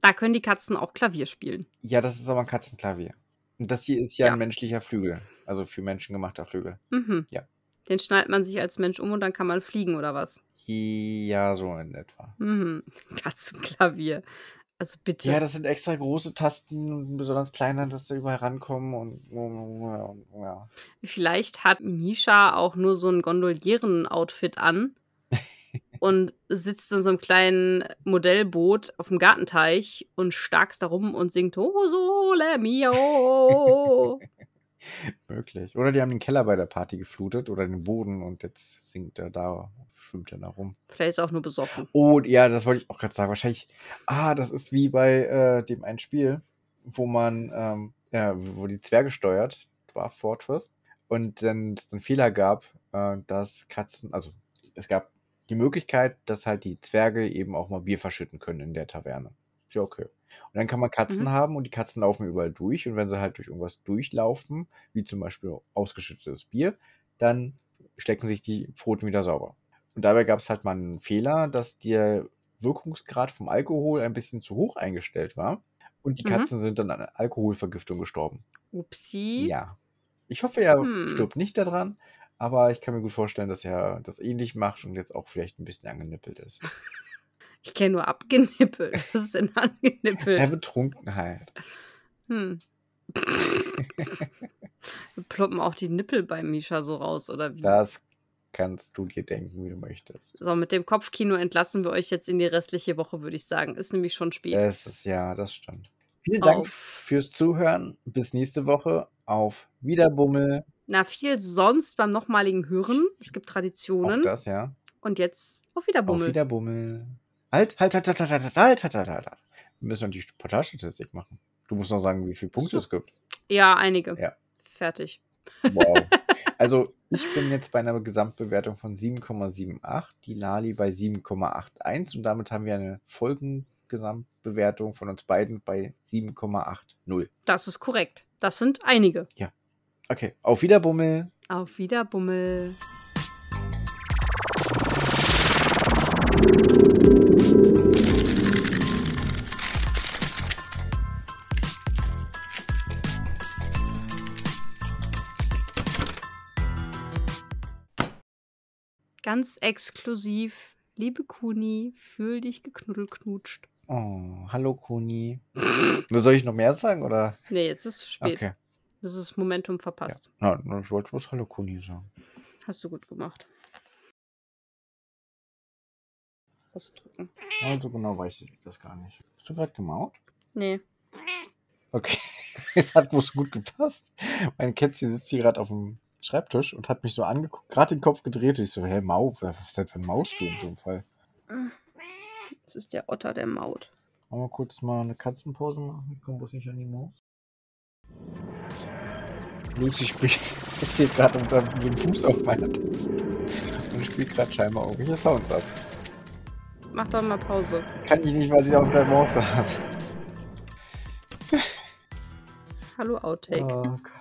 Da können die Katzen auch Klavier spielen. Ja, das ist aber ein Katzenklavier. Und das hier ist ja, ja. ein menschlicher Flügel. Also für Menschen gemachter Flügel. Mhm. Ja. Den schnallt man sich als Mensch um und dann kann man fliegen, oder was? Ja, so in etwa. Mhm. [laughs] Katzenklavier. Also bitte. Ja, das sind extra große Tasten, besonders kleine, dass da überall rankommen und ja. Vielleicht hat Misha auch nur so ein Gondolieren-Outfit an [laughs] und sitzt in so einem kleinen Modellboot auf dem Gartenteich und starkst da rum und singt Oh sole mio. [laughs] Möglich. Oder die haben den Keller bei der Party geflutet oder den Boden und jetzt singt er da schwimmt er da rum. Vielleicht ist er auch nur besoffen. Oh, ja, das wollte ich auch gerade sagen. Wahrscheinlich, ah, das ist wie bei äh, dem einen Spiel, wo man, ähm, ja, wo die Zwerge steuert, war Fortress, und dann es einen Fehler gab, äh, dass Katzen, also es gab die Möglichkeit, dass halt die Zwerge eben auch mal Bier verschütten können in der Taverne. Ist ja okay. Und dann kann man Katzen mhm. haben und die Katzen laufen überall durch. Und wenn sie halt durch irgendwas durchlaufen, wie zum Beispiel ausgeschüttetes Bier, dann stecken sich die Pfoten wieder sauber. Und dabei gab es halt mal einen Fehler, dass der Wirkungsgrad vom Alkohol ein bisschen zu hoch eingestellt war. Und die Mhm. Katzen sind dann an Alkoholvergiftung gestorben. Upsi. Ja. Ich hoffe, er Hm. stirbt nicht daran, aber ich kann mir gut vorstellen, dass er das ähnlich macht und jetzt auch vielleicht ein bisschen angenippelt ist. [laughs] Ich kenne nur abgenippelt. [laughs] Was ist denn Ja, angenippelt? Betrunkenheit. Hm. [laughs] Ploppen auch die Nippel bei Misha so raus, oder wie? Das kannst du dir denken, wie du möchtest. So, mit dem Kopfkino entlassen wir euch jetzt in die restliche Woche, würde ich sagen. Ist nämlich schon spät. Es ist, ja, das stimmt. Vielen Dank auf. fürs Zuhören. Bis nächste Woche. Auf Wiederbummel. Na, viel sonst beim nochmaligen Hören. Es gibt Traditionen. Auch das, ja. Und jetzt auf Wiederbummel. Auf Wiederbummel. Halt, halt, halt, halt, halt, halt, halt, halt, halt, halt. Wir müssen noch die Portalstatistik machen. Du musst noch sagen, wie viele Punkte so. es gibt. Ja, einige. Ja. Fertig. Wow. [laughs] Also ich bin jetzt bei einer Gesamtbewertung von 7,78, die Lali bei 7,81 und damit haben wir eine Folgengesamtbewertung von uns beiden bei 7,80. Das ist korrekt. Das sind einige. Ja. Okay, auf Wiederbummel. Auf Wiederbummel. Ganz exklusiv. Liebe Kuni, fühl dich geknuddelknutscht. Oh, hallo Kuni. [laughs] Soll ich noch mehr sagen, oder? Nee, jetzt ist es spät. Okay. Das ist Momentum verpasst. Ja, na, ich wollte was Hallo Kuni sagen. Hast du gut gemacht. Ausdrücken. Also genau weiß ich das gar nicht. Hast du gerade gemaut? Nee. Okay. [laughs] Es hat bloß gut gepasst. Mein Kätzchen sitzt hier gerade auf dem Schreibtisch und hat mich so angeguckt, gerade den Kopf gedreht. Ich so, hä, Mau, was ist das für ein Maus du in so einem Fall? Das ist der Otter, der Maut. Wollen wir kurz mal eine Katzenpause machen? Ich komme bloß nicht an die Maus. Lucy spielt, [laughs] steht gerade unter dem Fuß auf meiner Taste und spielt gerade scheinbar irgendwelche Sounds ab. Mach doch mal Pause. Kann ich nicht, weil sie auf der Maus hat. Outtake. Oh Gott.